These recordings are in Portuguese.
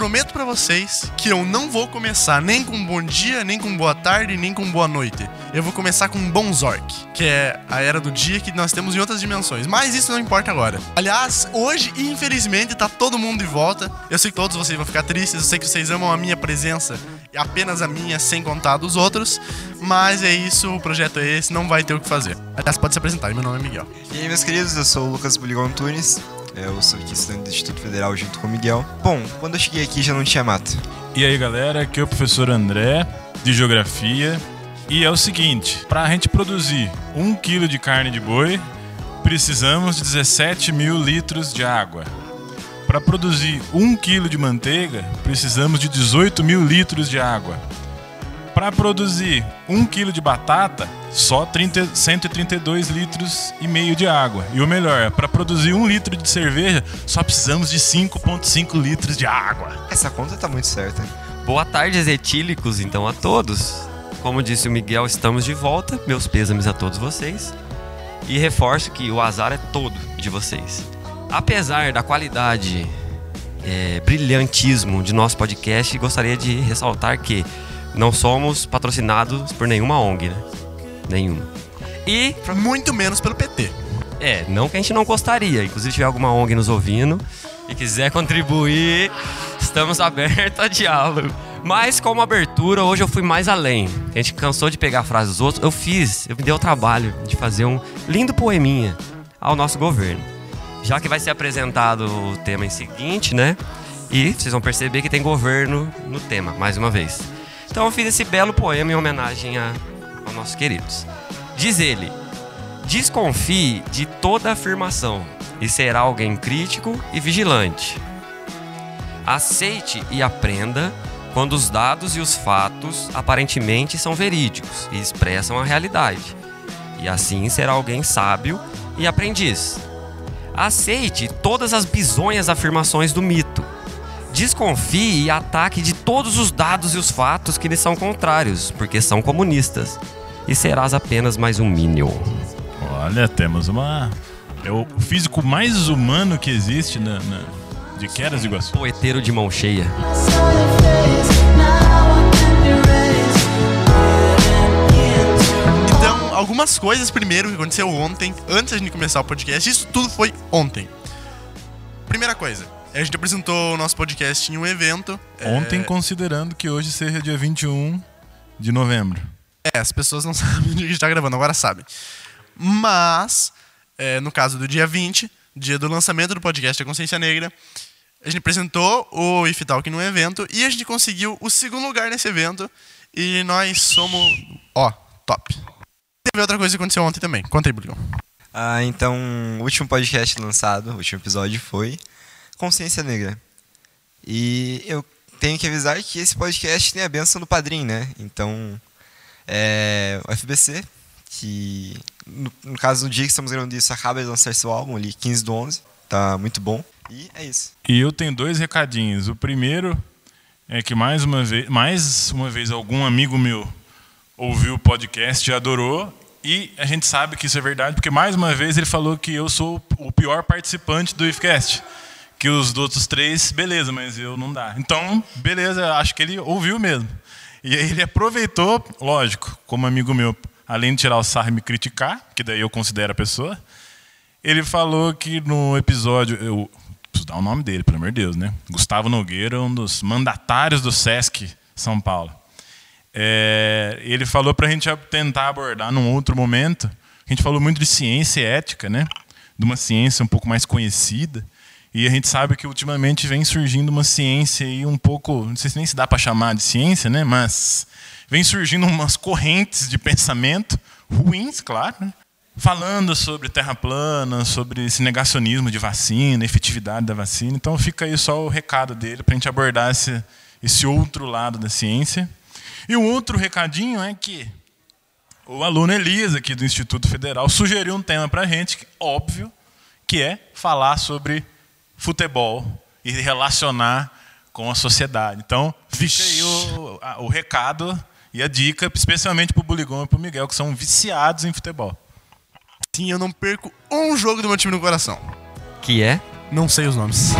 prometo para vocês que eu não vou começar nem com bom dia, nem com boa tarde, nem com boa noite. Eu vou começar com bom Zork, que é a era do dia que nós temos em outras dimensões. Mas isso não importa agora. Aliás, hoje, infelizmente, tá todo mundo de volta. Eu sei que todos vocês vão ficar tristes, eu sei que vocês amam a minha presença apenas a minha, sem contar dos outros. Mas é isso, o projeto é esse, não vai ter o que fazer. Aliás, pode se apresentar, meu nome é Miguel. E aí, meus queridos, eu sou o Lucas Buligão Antunes. Eu sou aqui estudante do Instituto Federal junto com o Miguel. Bom, quando eu cheguei aqui já não tinha mato. E aí galera, aqui é o professor André, de Geografia. E é o seguinte, para a gente produzir um quilo de carne de boi, precisamos de 17 mil litros de água. Para produzir um quilo de manteiga, precisamos de 18 mil litros de água. Para produzir um quilo de batata, só 30, 132 litros e meio de água. E o melhor, para produzir um litro de cerveja, só precisamos de 5,5 litros de água. Essa conta tá muito certa. Boa tarde, etílicos, então, a todos. Como disse o Miguel, estamos de volta. Meus pêsames a todos vocês. E reforço que o azar é todo de vocês. Apesar da qualidade, é, brilhantismo de nosso podcast, gostaria de ressaltar que não somos patrocinados por nenhuma ONG, né? Nenhuma. E. Muito menos pelo PT. É, não que a gente não gostaria. Inclusive, se tiver alguma ONG nos ouvindo e quiser contribuir, estamos abertos a diálogo. Mas como abertura, hoje eu fui mais além. A gente cansou de pegar a frase dos outros. Eu fiz, eu me dei o trabalho de fazer um lindo poeminha ao nosso governo. Já que vai ser apresentado o tema em seguinte, né? E vocês vão perceber que tem governo no tema, mais uma vez. Então eu fiz esse belo poema em homenagem a, aos nossos queridos. Diz ele: Desconfie de toda afirmação e será alguém crítico e vigilante. Aceite e aprenda quando os dados e os fatos aparentemente são verídicos e expressam a realidade. E assim será alguém sábio e aprendiz. Aceite todas as bizonhas afirmações do mito. Desconfie e ataque de todos os dados e os fatos que lhe são contrários, porque são comunistas. E serás apenas mais um Minion. Olha, temos uma. É o físico mais humano que existe na, na... de Queras de Iguaçu. Poeteiro de mão cheia. Então, algumas coisas primeiro que aconteceu ontem, antes de começar o podcast. Isso tudo foi ontem. Primeira coisa, a gente apresentou o nosso podcast em um evento. Ontem, é... considerando que hoje seja dia 21 de novembro. É, as pessoas não sabem que a gente tá gravando, agora sabem. Mas, é, no caso do dia 20, dia do lançamento do podcast A Consciência Negra, a gente apresentou o IFTalk no evento e a gente conseguiu o segundo lugar nesse evento. E nós somos, ó, top. Teve outra coisa que aconteceu ontem também. Conta aí, Brigão. Ah, então, o último podcast lançado, o último episódio foi Consciência Negra. E eu tenho que avisar que esse podcast tem a benção do padrinho, né? Então, é, o FBC, que no, no, caso do dia que estamos gravando isso, acaba de lançar seu álbum ali, 15 do 11. Tá muito bom. E é isso. E eu tenho dois recadinhos. O primeiro é que mais uma vez, mais uma vez algum amigo meu ouviu o podcast e adorou. E a gente sabe que isso é verdade, porque mais uma vez ele falou que eu sou o pior participante do IFCast. Que os outros três, beleza, mas eu não dá. Então, beleza, acho que ele ouviu mesmo. E aí ele aproveitou, lógico, como amigo meu, além de tirar o sarro e me criticar, que daí eu considero a pessoa, ele falou que no episódio, eu preciso dar o nome dele, pelo amor de Deus, né? Gustavo Nogueira, um dos mandatários do SESC São Paulo. É, ele falou para a gente tentar abordar num outro momento. A gente falou muito de ciência e ética, né? De uma ciência um pouco mais conhecida. E a gente sabe que ultimamente vem surgindo uma ciência aí um pouco, não sei se nem se dá para chamar de ciência, né? Mas vem surgindo umas correntes de pensamento ruins, claro, né? falando sobre terra plana, sobre esse negacionismo de vacina, efetividade da vacina. Então fica aí só o recado dele para a gente abordar esse, esse outro lado da ciência. E um outro recadinho é que o aluno Elias, aqui do Instituto Federal, sugeriu um tema para a gente, óbvio, que é falar sobre futebol e relacionar com a sociedade. Então, fica aí o, o recado e a dica, especialmente para o Buligão e para o Miguel, que são viciados em futebol. Sim, eu não perco um jogo do meu time no coração. Que é? Não sei os nomes.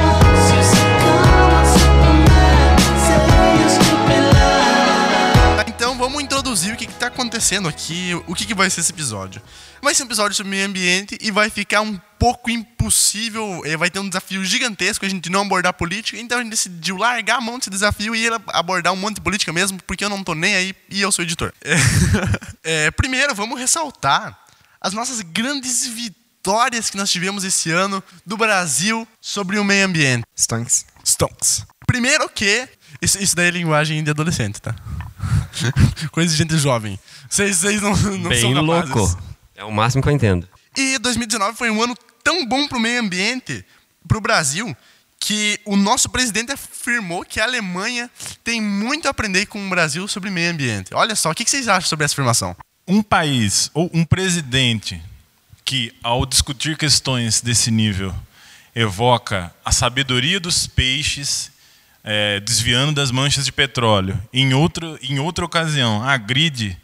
Acontecendo aqui, o que, que vai ser esse episódio? Vai ser um episódio sobre meio ambiente e vai ficar um pouco impossível, eh, vai ter um desafio gigantesco a gente não abordar política, então a gente decidiu largar a mão desse desafio e ir abordar um monte de política mesmo, porque eu não tô nem aí e eu sou editor. É, primeiro, vamos ressaltar as nossas grandes vitórias que nós tivemos esse ano do Brasil sobre o meio ambiente. Stonks. Stonks. Primeiro que. Isso, isso daí é linguagem de adolescente, tá? Coisa de gente jovem. Vocês, vocês não, não Bem são capazes. louco. É o máximo que eu entendo. E 2019 foi um ano tão bom para o meio ambiente, para o Brasil, que o nosso presidente afirmou que a Alemanha tem muito a aprender com o Brasil sobre meio ambiente. Olha só, o que vocês acham sobre essa afirmação? Um país ou um presidente que, ao discutir questões desse nível, evoca a sabedoria dos peixes, é, desviando das manchas de petróleo, em outra, em outra ocasião agride,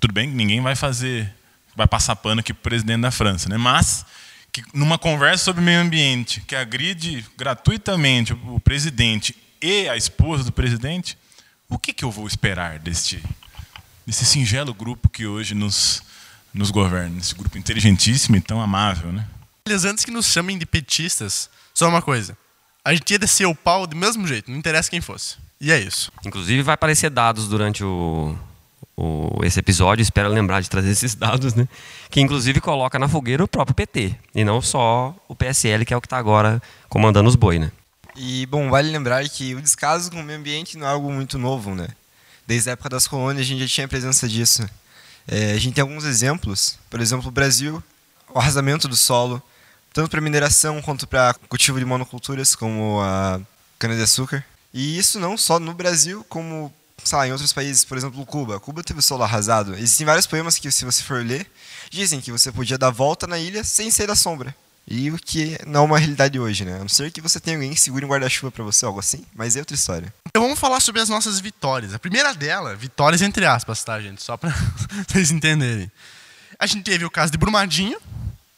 tudo bem que ninguém vai fazer, vai passar pano aqui para o presidente da França, né? mas que numa conversa sobre meio ambiente, que agride gratuitamente o presidente e a esposa do presidente, o que, que eu vou esperar deste, desse singelo grupo que hoje nos, nos governa, esse grupo inteligentíssimo e tão amável, né? Antes que nos chamem de petistas, só uma coisa. A gente ia descer o pau do mesmo jeito, não interessa quem fosse. E é isso. Inclusive vai aparecer dados durante o, o, esse episódio, espero lembrar de trazer esses dados, né? Que inclusive coloca na fogueira o próprio PT, e não só o PSL, que é o que está agora comandando os boi, né? E, bom, vale lembrar que o descaso com o meio ambiente não é algo muito novo, né? Desde a época das colônias a gente já tinha presença disso. É, a gente tem alguns exemplos. Por exemplo, o Brasil, o arrasamento do solo, tanto para mineração quanto para cultivo de monoculturas, como a cana-de-açúcar. E isso não só no Brasil, como sei lá, em outros países, por exemplo, Cuba. Cuba teve o solo arrasado. Existem vários poemas que, se você for ler, dizem que você podia dar volta na ilha sem sair da sombra. E o que não é uma realidade hoje, né? A não ser que você tenha alguém que segure um guarda-chuva para você, algo assim, mas é outra história. Então vamos falar sobre as nossas vitórias. A primeira dela, vitórias entre aspas, tá, gente? Só para vocês entenderem. A gente teve o caso de Brumadinho,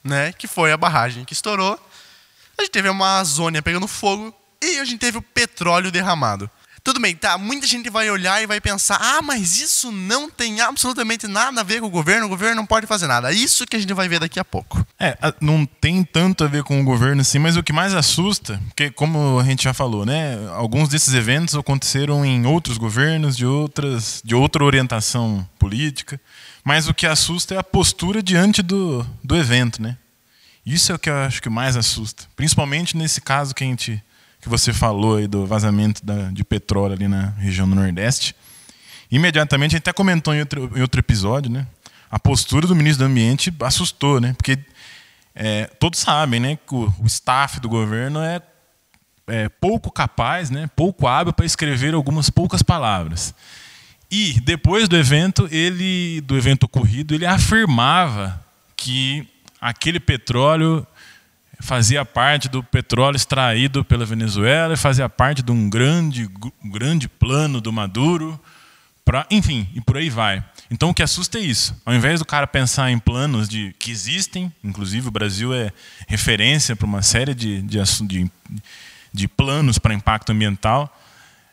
né? Que foi a barragem que estourou. A gente teve a Amazônia pegando fogo e a gente teve o petróleo derramado. Tudo bem, tá? Muita gente vai olhar e vai pensar: ah, mas isso não tem absolutamente nada a ver com o governo, o governo não pode fazer nada. Isso que a gente vai ver daqui a pouco. É, não tem tanto a ver com o governo assim, mas o que mais assusta, porque como a gente já falou, né, alguns desses eventos aconteceram em outros governos, de outras, de outra orientação política, mas o que assusta é a postura diante do, do evento, né? Isso é o que eu acho que mais assusta, principalmente nesse caso que a gente que você falou aí do vazamento da- de petróleo ali na região do Nordeste. Imediatamente, a gente até comentou em outro, em outro episódio, né? A postura do ministro do Ambiente assustou, né? Porque é, todos sabem, né, que o, o staff do governo é, é pouco capaz, né, pouco hábil para escrever algumas poucas palavras. E depois do evento, ele, do evento ocorrido, ele afirmava que aquele petróleo fazia parte do petróleo extraído pela Venezuela fazia parte de um grande, grande plano do Maduro, pra, enfim, e por aí vai. Então o que assusta é isso. Ao invés do cara pensar em planos de que existem, inclusive o Brasil é referência para uma série de, de, de, de planos para impacto ambiental,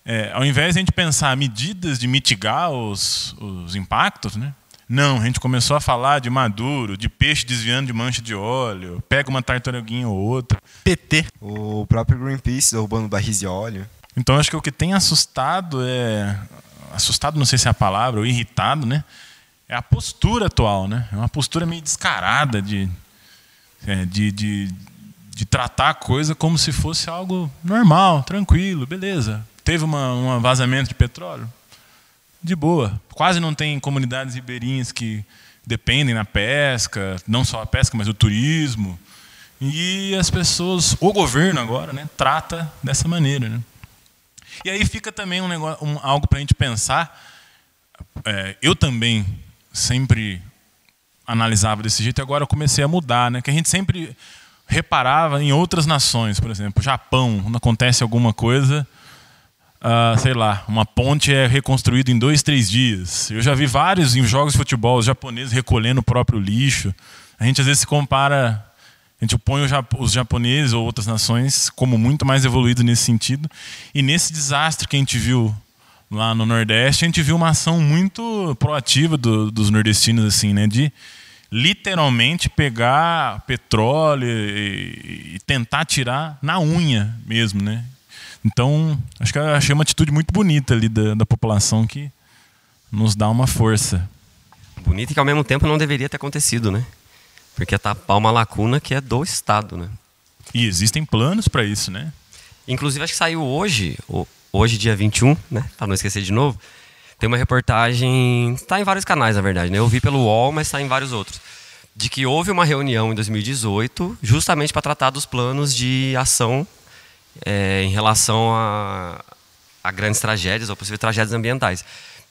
é, ao invés de a gente pensar medidas de mitigar os, os impactos, né? Não, a gente começou a falar de maduro, de peixe desviando de mancha de óleo, pega uma tartaruguinha ou outra. PT. O próprio Greenpeace derrubando barris de óleo. Então acho que o que tem assustado é assustado, não sei se é a palavra, ou irritado, né? É a postura atual, né? É uma postura meio descarada de é, de, de, de tratar a coisa como se fosse algo normal, tranquilo, beleza. Teve um vazamento de petróleo, de boa. Quase não tem comunidades ribeirinhas que dependem da pesca, não só a pesca, mas o turismo. E as pessoas, o governo agora, né, trata dessa maneira, né? E aí fica também um negócio, um- algo para a gente pensar. É, eu também sempre analisava desse jeito e agora eu comecei a mudar, né? Que a gente sempre reparava em outras nações, por exemplo, Japão, quando acontece alguma coisa, ah, sei lá, uma ponte é reconstruída em dois, três dias. Eu já vi vários em jogos de futebol os japoneses recolhendo o próprio lixo. A gente às vezes se compara, a gente põe os japoneses ou outras nações como muito mais evoluídos nesse sentido. E nesse desastre que a gente viu lá no Nordeste, a gente viu uma ação muito proativa do, dos nordestinos, assim, né? De literalmente pegar petróleo e, e, tentar tirar na unha mesmo, né? Então, acho que achei uma atitude muito bonita ali da, da população que nos dá uma força. Bonita e que ao mesmo tempo não deveria ter acontecido, né? Porque é tapar uma lacuna que é do Estado, né? E existem planos para isso, né? Inclusive, acho que saiu hoje, hoje dia 21, né? Para não esquecer de novo, tem uma reportagem, está em vários canais, na verdade, né? Eu vi pelo UOL, mas está em vários outros. De que houve uma reunião em 2018, justamente para tratar dos planos de ação é, em relação a, a, grandes tragédias ou possíveis tragédias ambientais.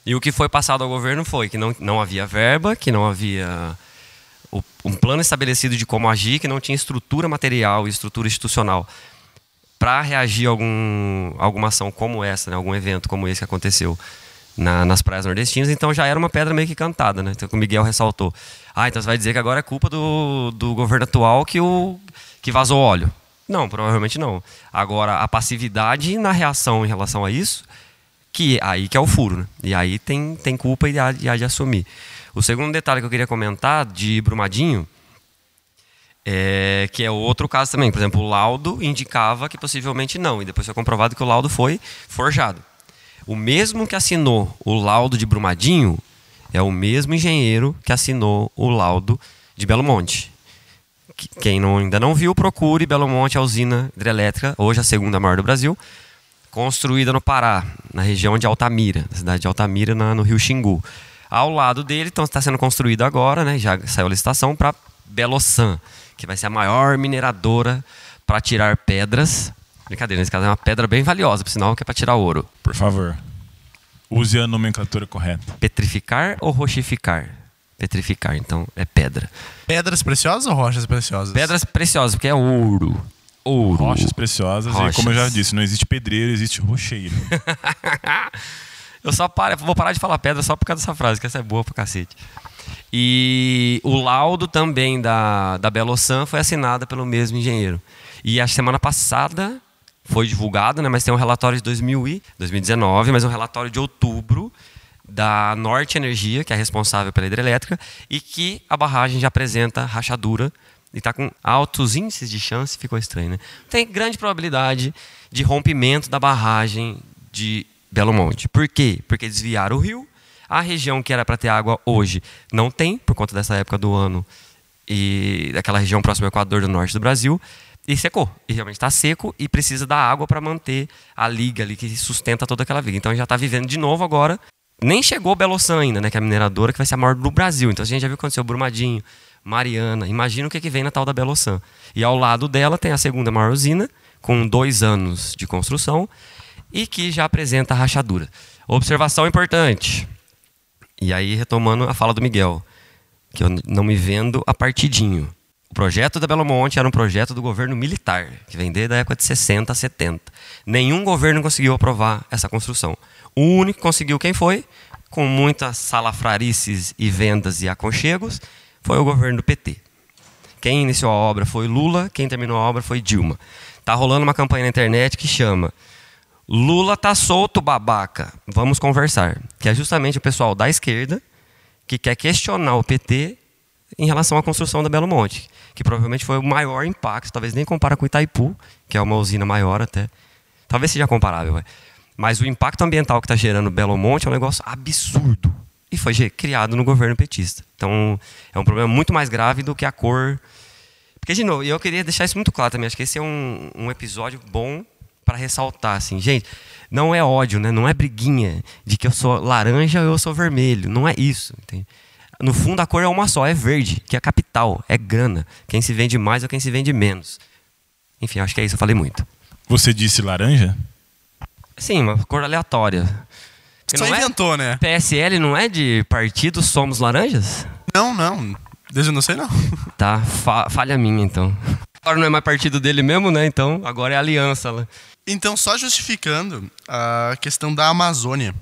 E o que foi passado ao governo foi que não, não havia verba, que não havia o, um plano estabelecido de como agir, que não tinha estrutura material e estrutura institucional para reagir a algum, alguma ação como essa, né? algum evento como esse que aconteceu na, nas praias nordestinas, então já era uma pedra meio que cantada, né? Então o Miguel ressaltou. Ah, então você vai dizer que agora é culpa do, do governo atual que, o, que vazou óleo. Não, provavelmente não. Agora, a passividade na reação em relação a isso, que aí que é o furo, né? E aí tem, tem culpa e há, e há de assumir. O segundo detalhe que eu queria comentar de Brumadinho, é, que é outro caso também. Por exemplo, o laudo indicava que possivelmente não, e depois foi comprovado que o laudo foi forjado. O mesmo que assinou o laudo de Brumadinho é o mesmo engenheiro que assinou o laudo de Belo Monte. Quem não, ainda não viu, procure Belo Monte, a usina hidrelétrica, hoje a segunda maior do Brasil, construída no Pará, na região de Altamira, na cidade de Altamira, na, no rio Xingu. Ao lado dele, então, está sendo construído agora, né, já saiu a licitação para Belossan, que vai ser a maior mineradora para tirar pedras Brincadeira, nesse caso é uma pedra bem valiosa, por sinal que é para tirar ouro. Por favor, use a nomenclatura correta. Petrificar ou rochificar? Petrificar, então é pedra. Pedras preciosas ou rochas preciosas? Pedras preciosas, porque é ouro. Ouro. Rochas preciosas, rochas. e como eu já disse, não existe pedreiro, existe rocheiro. eu só para, vou parar de falar pedra só por causa dessa frase, que essa é boa pra cacete. E o laudo também da, da Belossan foi assinado pelo mesmo engenheiro. E a semana passada foi divulgado, né, mas tem um relatório de 2000 e 2019, mas um relatório de outubro da Norte Energia, que é responsável pela hidrelétrica, e que a barragem já apresenta rachadura e está com altos índices de chance, ficou estranho, né? Tem grande probabilidade de rompimento da barragem de Belo Monte. Por quê? Porque desviaram o rio, a região que era para ter água hoje não tem, por conta dessa época do ano e daquela região próxima ao Equador do Norte do Brasil e secou. E realmente está seco e precisa da água para manter a liga ali que sustenta toda aquela viga. Então já está vivendo de novo agora. Nem chegou Belossan ainda, né, que é a mineradora que vai ser a maior do Brasil. Então a gente já viu o que aconteceu Brumadinho, Mariana. Imagina o que, que vem na tal da Belossan. E ao lado dela tem a segunda maior usina, com dois anos de construção, e que já apresenta rachadura. Observação importante. E aí, retomando a fala do Miguel, que eu não me vendo a partidinho. O projeto da Belo Monte era um projeto do governo militar, que vem desde a época de 60 a 70. Nenhum governo conseguiu aprovar essa construção. O único que conseguiu quem foi, com muitas salafrarices e vendas e aconchegos, foi o governo do PT. Quem iniciou a obra foi Lula, quem terminou a obra foi Dilma. Tá rolando uma campanha na internet que chama Lula tá solto, babaca. Vamos conversar. Que é justamente o pessoal da esquerda que quer questionar o PT em relação à construção da Belo Monte que provavelmente foi o maior impacto, talvez nem compara com Itaipu, que é uma usina maior até. Talvez seja comparável, vai. mas o impacto ambiental que está gerando Belo Monte é um negócio absurdo. E foi criado no governo petista. Então, é um problema muito mais grave do que a cor. Porque, de novo, eu queria deixar isso muito claro também. Acho que esse é um, um episódio bom para ressaltar. Assim. Gente, não é ódio, né? não é briguinha de que eu sou laranja ou eu sou vermelho. Não é isso. Entende? No fundo, a cor é uma só, é verde, que é capital, é grana. Quem se vende mais ou quem se vende menos. Enfim, acho que é isso, eu falei muito. Você disse laranja? Sim, uma cor aleatória. Só é inventou, é, né? PSL não é de partido Somos Laranjas? Não, não. Desde eu não sei, não. Tá, fa falha minha, então. Agora não é mais partido dele mesmo, né? Então, agora é aliança. Né? Então, só justificando a questão da Amazônia.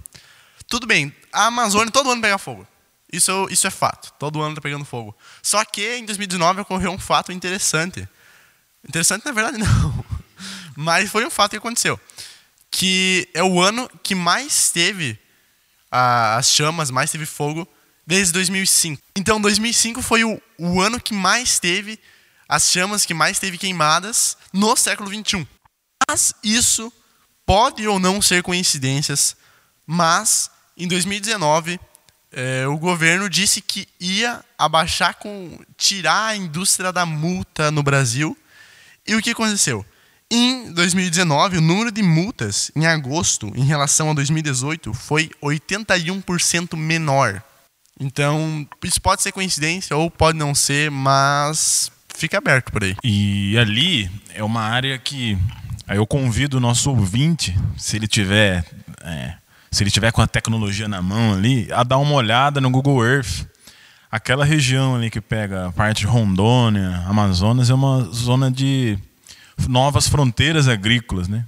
Tudo bem, a Amazônia todo ano pega fogo. Isso, isso é fato. Todo ano está pegando fogo. Só que em 2019 ocorreu um fato interessante. Interessante, na verdade, não. Mas foi um fato que aconteceu. que é o ano que mais teve as chamas, mais teve fogo desde 2005. Então, 2005 foi o, o ano que mais teve as chamas, que mais teve queimadas no século 21. Mas isso pode ou não ser coincidências, mas em 2019 é, o governo disse que ia abaixar com tirar a indústria da multa no Brasil. E o que aconteceu? Em 2019, o número de multas em agosto em relação a 2018 foi 81% menor. Então, isso pode ser coincidência ou pode não ser, mas fica aberto por aí. E ali é uma área que eu convido o nosso ouvinte, se ele tiver é, se ele tiver com a tecnologia na mão ali, a dar uma olhada no Google Earth. Aquela região ali que pega a parte de Rondônia, Amazonas, é uma zona de novas fronteiras agrícolas, né?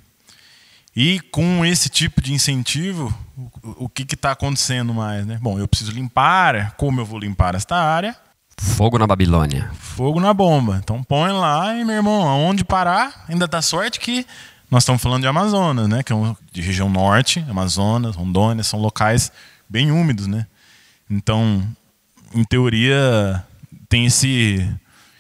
E com esse tipo de incentivo, o, o que está acontecendo mais, né? Bom, eu preciso limpar, como eu vou limpar esta área? Fogo na Babilônia. Fogo na bomba. Então põe lá e, meu irmão, aonde parar, ainda dá sorte que nós estamos falando de Amazonas, né? Que é uma, de região norte, Amazonas, Rondônia, são locais bem úmidos, né? Então, em teoria, tem esse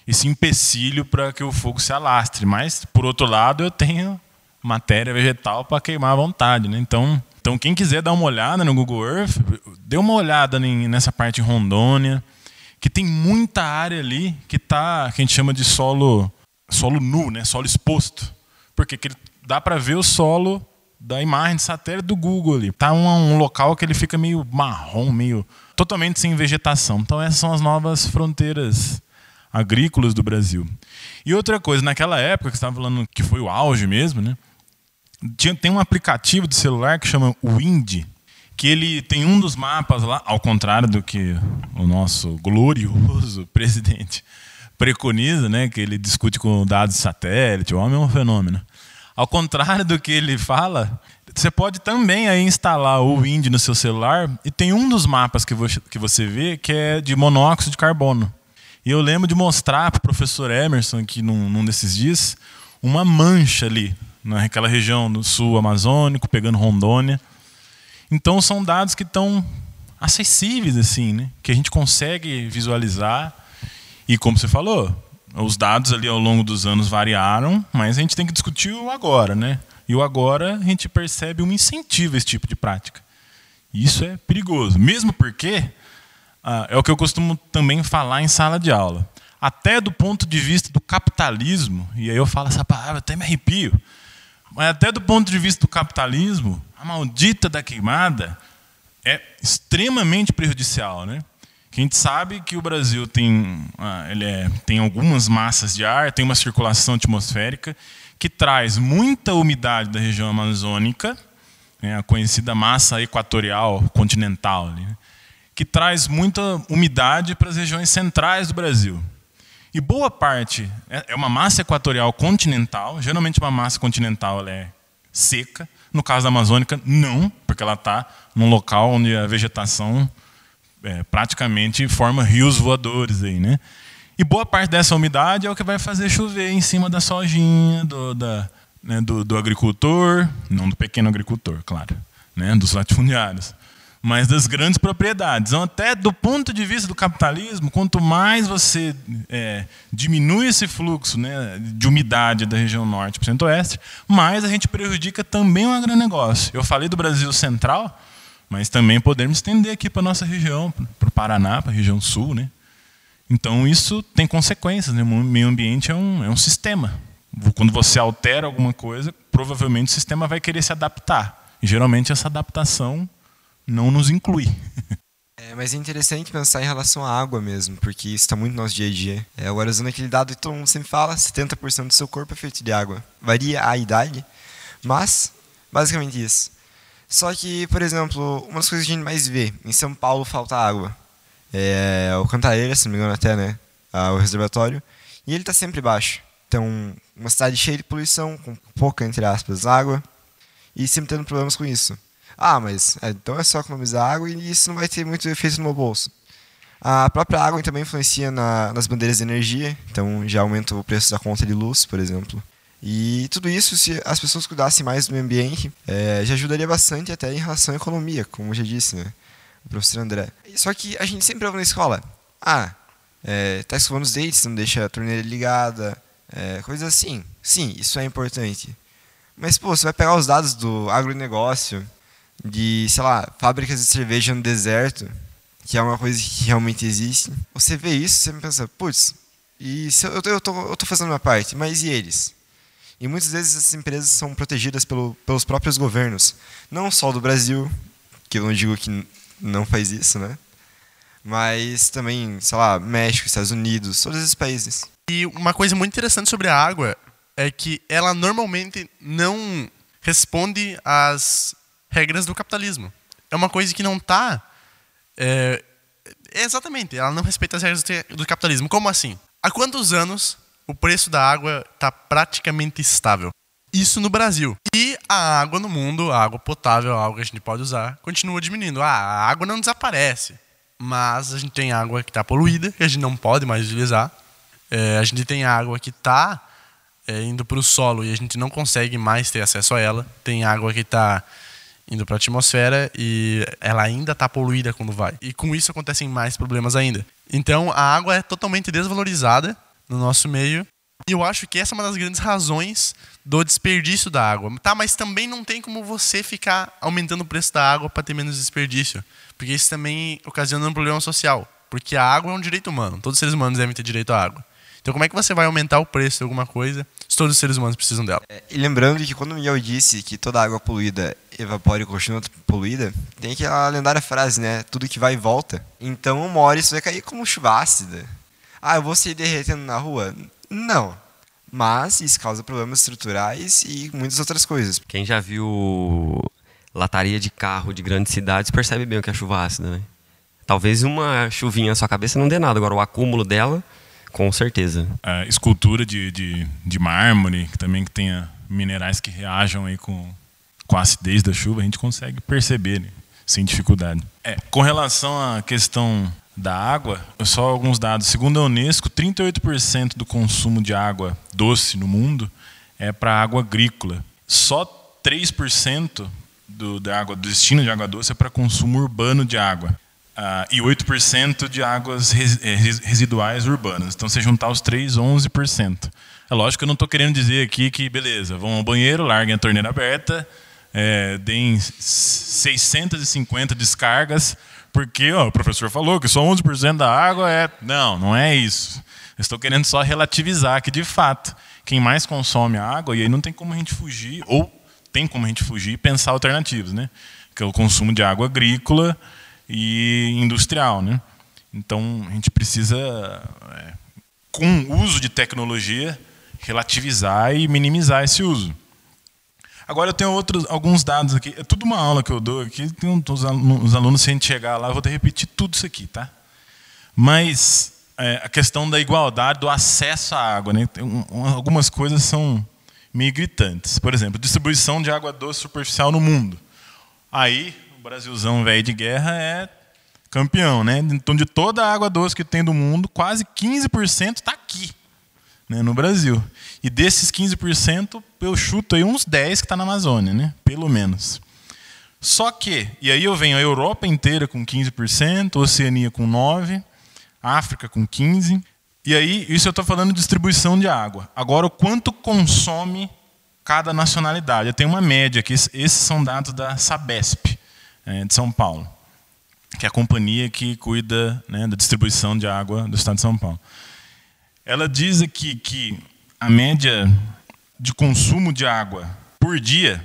esse empecilho para que o fogo se alastre. Mas, por outro lado, eu tenho matéria vegetal para queimar à vontade, né? Então, então, quem quiser dar uma olhada no Google Earth, dê uma olhada nessa parte em Rondônia, que tem muita área ali que tá, que a gente chama de solo solo nu, né? Solo exposto. Porque dá para ver o solo da imagem de satélite do Google ali. Tá um, um, local que ele fica meio marrom, meio totalmente sem vegetação. Então essas são as novas fronteiras agrícolas do Brasil. E outra coisa, naquela época que estava falando que foi o auge mesmo, né? Tinha, tem um aplicativo de celular que chama Wind, que ele tem um dos mapas lá, ao contrário do que o nosso glorioso presidente preconiza, né, que ele discute com dados satélite, o homem é um fenômeno. Ao contrário do que ele fala, você pode também aí instalar o Wind no seu celular e tem um dos mapas que você, vê que é de monóxido de carbono. E eu lembro de mostrar para o professor Emerson, que num, num desses dias, uma mancha ali, naquela região do sul amazônico, pegando Rondônia. Então são dados que estão acessíveis, assim, né? que a gente consegue visualizar. E como você falou, os dados ali ao longo dos anos variaram, mas a gente tem que discutir o agora, né? E o agora a gente percebe um incentivo a esse tipo de prática. E isso é perigoso, mesmo porque ah, é o que eu costumo também falar em sala de aula. Até do ponto de vista do capitalismo, e aí eu falo essa palavra, até me arrepio, mas até do ponto de vista do capitalismo, a maldita da queimada é extremamente prejudicial, né? Que a gente sabe que o Brasil tem, ah, ele é, tem algumas massas de ar, tem uma circulação atmosférica que traz muita umidade da região amazônica, né, a conhecida massa equatorial continental, né, que traz muita umidade para as regiões centrais do Brasil. E boa parte é, é uma massa equatorial continental, geralmente uma massa continental ela é seca. No caso da amazônica, não, porque ela está num local onde a vegetação é, praticamente forma rios voadores aí, né? E boa parte dessa umidade é o que vai fazer chover em cima da sojinha, do, da, né, do, do agricultor, não do pequeno agricultor, claro, né, dos latifundiários, mas das grandes propriedades. Então, até do ponto de vista do capitalismo, quanto mais você é, diminui esse fluxo né, de umidade da região norte para o centro-oeste, mais a gente prejudica também o agronegócio. Eu falei do Brasil central, mas também podemos estender aqui para a nossa região, para o Paraná, para a região sul. Né? Então, isso tem consequências. Né? O meio ambiente é um, é um sistema. Quando você altera alguma coisa, provavelmente o sistema vai querer se adaptar. E, geralmente, essa adaptação não nos inclui. É, mas é interessante pensar em relação à água mesmo, porque isso está muito no nosso dia a dia. É, agora, usando aquele dado que todo mundo sempre fala, 70% do seu corpo é feito de água. Varia a idade, mas, basicamente isso. Só que, por exemplo, uma das coisas que a gente mais vê, em São Paulo falta água. É o Cantareira, se não me engano até, né? Ah, o reservatório. E ele está sempre baixo. Então, uma cidade cheia de poluição, com pouca, entre aspas, água. E sempre tendo problemas com isso. Ah, mas é, então é só economizar água e isso não vai ter muito efeito no meu bolso. A própria água também influencia na, nas bandeiras de energia, então já aumenta o preço da conta de luz, por exemplo. E tudo isso, se as pessoas cuidassem mais do meio ambiente, é, já ajudaria bastante até em relação à economia, como já disse, né? O professor André. Só que a gente sempre ouve na escola, ah, é, tá escovando os dentes, não deixa a torneira ligada, é, coisas assim. Sim, isso é importante. Mas, pô, você vai pegar os dados do agronegócio, de, sei lá, fábricas de cerveja no deserto, que é uma coisa que realmente existe. Você vê isso, você pensa, putz, e se eu, eu, tô, eu tô fazendo a minha parte, mas e eles? E muitas vezes essas empresas são protegidas pelo, pelos próprios governos. Não só do Brasil, que eu não digo que não faz isso, né? Mas também, sei lá, México, Estados Unidos, todos esses países. E uma coisa muito interessante sobre a água é que ela normalmente não responde às regras do capitalismo. É uma coisa que não está. É, exatamente, ela não respeita as regras do capitalismo. Como assim? Há quantos anos o preço da água está praticamente estável? Isso no Brasil. E a água no mundo, a água potável, a água que a gente pode usar, continua diminuindo. Ah, a água não desaparece. Mas a gente tem água que está poluída, que a gente não pode mais utilizar. É, a gente tem água que está é, indo para o solo e a gente não consegue mais ter acesso a ela. Tem água que está indo para a atmosfera e ela ainda está poluída quando vai. E com isso acontecem mais problemas ainda. Então a água é totalmente desvalorizada no nosso meio. E eu acho que essa é uma das grandes razões do desperdício da água. Tá, mas também não tem como você ficar aumentando o preço da água para ter menos desperdício. Porque isso também ocasiona um problema social. Porque a água é um direito humano. Todos os seres humanos devem ter direito à água. Então, como é que você vai aumentar o preço de alguma coisa se todos os seres humanos precisam dela? É, e lembrando que quando o Miguel disse que toda água poluída evapora e continua poluída, tem aquela lendária frase, né? Tudo que vai e volta. Então, uma hora isso vai cair como chuva ácida. Ah, eu vou sair derretendo na rua? Não. Mas isso causa problemas estruturais e muitas outras coisas. Quem já viu lataria de carro de grandes cidades percebe bem o que é chuva ácida, né? Talvez uma chuvinha na sua cabeça não dê nada, agora o acúmulo dela com certeza. A escultura de, de, de mármore, que também que tenha minerais que reajam aí com, com a acidez da chuva, a gente consegue perceber né, sem dificuldade. É, com relação à questão da água, só alguns dados. Segundo a Unesco, 38% do consumo de água doce no mundo é para água agrícola. Só 3% do, da água, do destino de água doce é para consumo urbano de água. Uh, e 8% de águas eh, residuais urbanas. Então, se juntar os três, 11%. É lógico que eu não estou querendo dizer aqui que, beleza, vão ao banheiro, larguem a torneira aberta, é, deem 650 descargas, porque ó, o professor falou que só 11% da água é. Não, não é isso. Estou querendo só relativizar que, de fato, quem mais consome água, e aí não tem como a gente fugir, ou tem como a gente fugir e pensar alternativas, né? Que é o consumo de água agrícola e industrial. Né? Então, a gente precisa, é, com o uso de tecnologia, relativizar e minimizar esse uso. Agora eu tenho outros, alguns dados aqui. É tudo uma aula que eu dou aqui. Tem uns alunos, alunos, se a gente chegar lá, eu vou ter repetir tudo isso aqui, tá? Mas é, a questão da igualdade, do acesso à água, né? Um, algumas coisas são meio gritantes. Por exemplo, distribuição de água doce superficial no mundo. Aí o Brasilzão velho de guerra é campeão, né? Então, de toda a água doce que tem do mundo, quase 15% está aqui, né, no Brasil. E desses 15%, eu chuto aí uns 10 que está na Amazônia, né? Pelo menos. Só que, e aí eu venho a Europa inteira com 15%, Oceania com 9%, África com 15%. E aí, isso eu estou falando de distribuição de água. Agora, o quanto consome cada nacionalidade? Eu tenho uma média aqui, esses são dados da Sabesp é, de São Paulo, que é a companhia que cuida né, da distribuição de água do estado de São Paulo. Ela diz aqui que a média de consumo de água por dia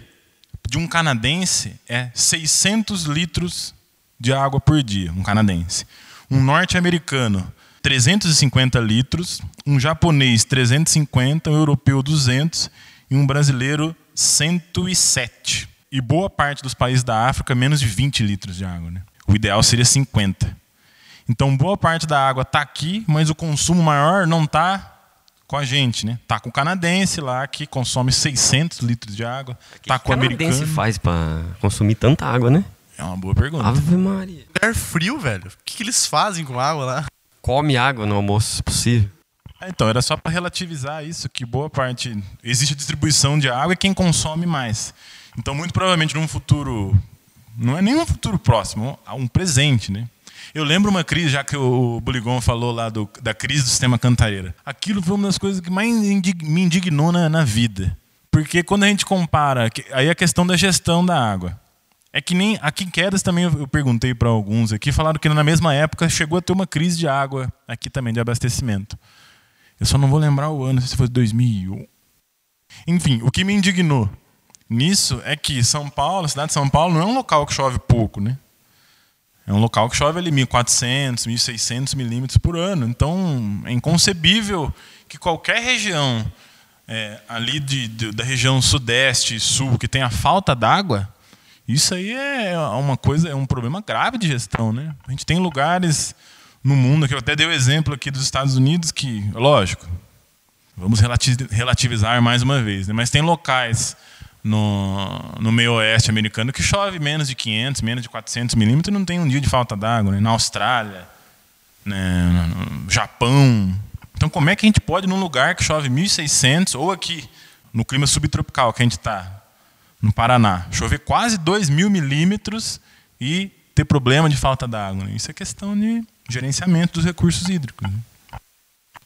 de um canadense é 600 litros de água por dia, um canadense. Um norte-americano, 350 litros, um japonês, 350, um europeu, 200 e um brasileiro, 107. E boa parte dos países da África, menos de 20 litros de água. Né? O ideal seria 50. Então, boa parte da água está aqui, mas o consumo maior não está com a gente, né? Tá com o canadense lá que consome 600 litros de água. Que tá com o americano. O canadense faz para consumir tanta água, né? É uma boa pergunta. Ave Maria. Lugar frio, velho. O que, que eles fazem com água lá? Come água no almoço, se possível. É, Então, era só para relativizar isso, que boa parte. Existe distribuição de água e quem consome mais. Então, muito provavelmente, num futuro. Não é nem um futuro próximo, é um presente, né? Eu lembro uma crise, já que o Buligon falou lá do, da crise do sistema Cantareira. Aquilo foi uma das coisas que mais me indignou na, na vida. Porque quando a gente compara, aí a questão da gestão da água. É que nem aqui em Quedas também eu perguntei para alguns aqui, falaram que na mesma época chegou a ter uma crise de água aqui também, de abastecimento. Eu só não vou lembrar o ano, se foi 2001. Enfim, o que me indignou nisso é que São Paulo, a cidade de São Paulo, não é um local que chove pouco, né? É um local que chove ali 1.400, 1.600 milímetros por ano. Então, é inconcebível que qualquer região é, ali de, de- da região sudeste e sul que tenha falta d'água, isso aí é uma coisa, é um problema grave de gestão, né? A gente tem lugares no mundo, que eu até dei o exemplo aqui dos Estados Unidos, que, lógico, vamos relati- relativizar mais uma vez, né? mas tem locais no, no meio oeste americano que chove menos de 500, menos de 400 milímetros não tem um dia de falta d'água. Né? Na Austrália, né? no Japão. Então, como é que a gente pode, num lugar que chove 1.600, ou aqui, no clima subtropical que a gente está, no Paraná, chover quase 2 mil milímetros e ter problema de falta d'água? Né? Isso é questão de gerenciamento dos recursos hídricos. Né?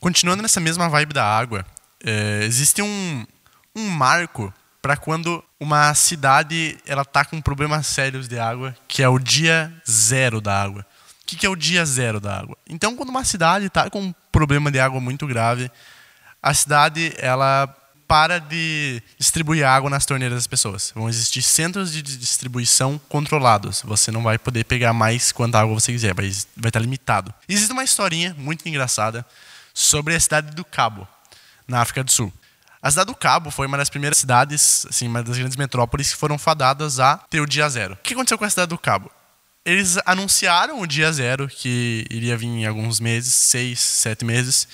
Continuando nessa mesma vibe da água, é, existe um, um marco para quando uma cidade ela tá com problemas sérios de água, que é o dia zero da água. O que, que é o dia zero da água? Então, quando uma cidade está com um problema de água muito grave, a cidade ela para de distribuir água nas torneiras das pessoas. Vão existir centros de distribuição controlados. Você não vai poder pegar mais quanta água você quiser, vai, vai estar limitado. Existe uma historinha muito engraçada sobre a cidade do Cabo, na África do Sul. A cidade do Cabo foi uma das primeiras cidades, assim, uma das grandes metrópoles que foram fadadas a ter o dia zero. O que aconteceu com a cidade do Cabo? Eles anunciaram o dia zero, que iria vir em alguns meses, seis, sete meses.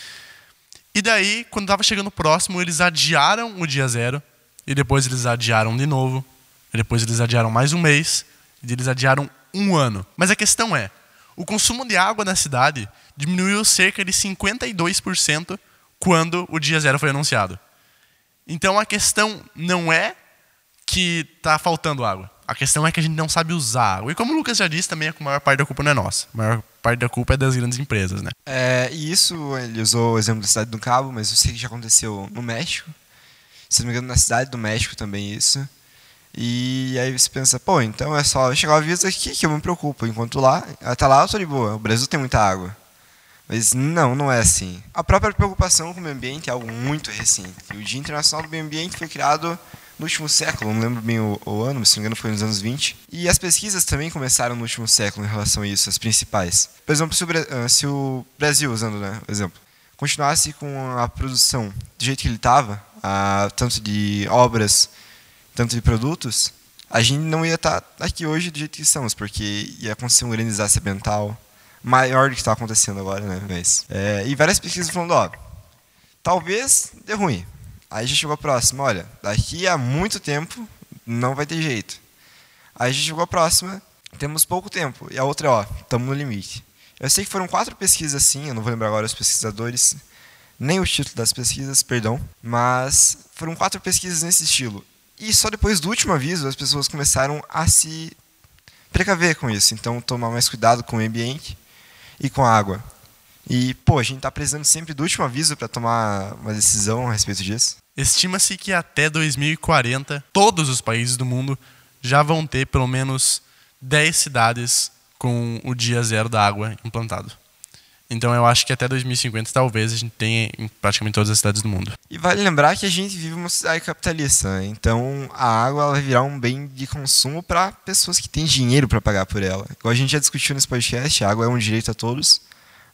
E daí, quando estava chegando próximo, eles adiaram o dia zero. E depois eles adiaram de novo. E depois eles adiaram mais um mês. E eles adiaram um ano. Mas a questão é: o consumo de água na cidade diminuiu cerca de 52% quando o dia zero foi anunciado. Então a questão não é que está faltando água. A questão é que a gente não sabe usar água. E como o Lucas já disse, também a maior parte da culpa não é nossa. A maior parte da culpa é das grandes empresas, né? É, e isso, ele usou o exemplo da cidade do Cabo, mas eu sei que já aconteceu no México. Se não me engano, na cidade do México também isso. E aí você pensa, pô, então é só chegar o aviso aqui que eu me preocupo. Enquanto lá, até lá eu tô de boa. O Brasil tem muita água. Mas não, não é assim. A própria preocupação com o meio ambiente é algo muito recente. O Dia Internacional do Meio Ambiente foi criado no último século, não lembro bem o, o ano, mas se não me engano foi nos anos 20. E as pesquisas também começaram no último século em relação a isso, as principais. Por exemplo, se o, ah, se o Brasil, usando né, o exemplo, continuasse com a produção do jeito que ele estava, tanto de obras, tanto de produtos, a gente não ia estar aqui hoje do jeito que estamos, porque ia acontecer um grande desastre ambiental maior do que está acontecendo agora, né? Mas, é, e várias pesquisas falando, ó, talvez dê ruim. Aí já chegou a próxima, olha, daqui a muito tempo não vai ter jeito. Aí já chegou a próxima, temos pouco tempo. E a outra, ó, estamos no limite. Eu sei que foram quatro pesquisas assim, eu não vou lembrar agora os pesquisadores, nem o título das pesquisas, perdão, mas foram quatro pesquisas nesse estilo. E só depois do último aviso as pessoas começaram a se precaver com isso, então tomar mais cuidado com o ambiente e com a água. E, pô, a gente está precisando sempre do último aviso para tomar uma decisão a respeito disso. Estima-se que até 2040, todos os países do mundo já vão ter pelo menos 10 cidades com o dia zero da água implantado. Então eu acho que até 2050 talvez a gente tenha em praticamente todas as cidades do mundo. E vale lembrar que a gente vive uma sociedade capitalista, né? então a água vai virar um bem de consumo para pessoas que têm dinheiro para pagar por ela. Igual a gente já discutiu nesse podcast, a água é um direito a todos,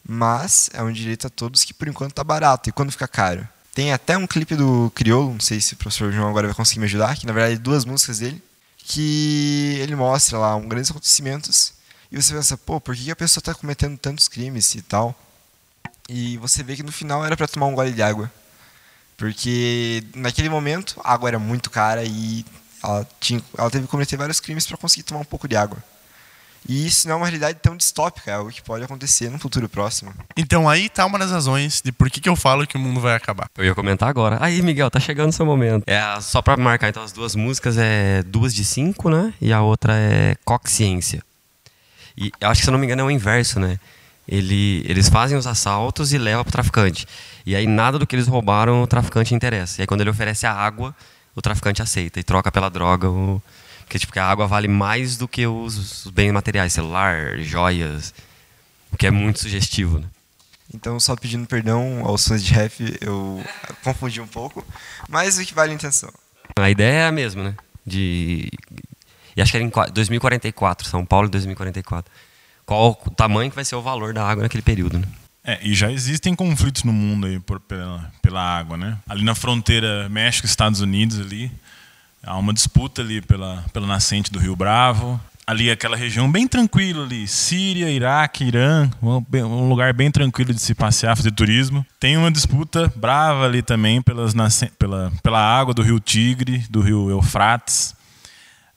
mas é um direito a todos que por enquanto tá barato e quando fica caro. Tem até um clipe do Criolo, não sei se o professor João agora vai conseguir me ajudar, que na verdade é duas músicas dele, que ele mostra lá um grandes acontecimentos e você pensa, pô, por que a pessoa está cometendo tantos crimes e tal? E você vê que no final era para tomar um gole de água. Porque naquele momento a água era muito cara e ela, tinha, ela teve que cometer vários crimes para conseguir tomar um pouco de água. E isso não é uma realidade tão distópica, é algo que pode acontecer no futuro próximo. Então aí tá uma das razões de por que, que eu falo que o mundo vai acabar. Eu ia comentar agora. Aí, Miguel, tá chegando o seu momento. É, só pra marcar, então, as duas músicas é duas de cinco, né? E a outra é Coxiência. E eu acho que, se eu não me engano, é o inverso, né? Ele, eles fazem os assaltos e levam pro traficante. E aí nada do que eles roubaram o traficante interessa. E aí quando ele oferece a água, o traficante aceita e troca pela droga o... Porque tipo, a água vale mais do que os, os bens materiais, celular, joias, o que é muito sugestivo, né? Então, só pedindo perdão aos fãs de rap, eu confundi um pouco, mas o que vale a intenção. A ideia é a mesma, né? De e acho que era em 2044, São Paulo 2044. Qual o tamanho que vai ser o valor da água naquele período, né? É, e já existem conflitos no mundo aí por, pela, pela água, né? Ali na fronteira México-Estados Unidos ali, há uma disputa ali pela, pela nascente do Rio Bravo. Ali aquela região bem tranquila ali, Síria, Iraque, Irã, um lugar bem tranquilo de se passear, fazer turismo. Tem uma disputa brava ali também pelas pela, pela água do Rio Tigre, do Rio Eufrates.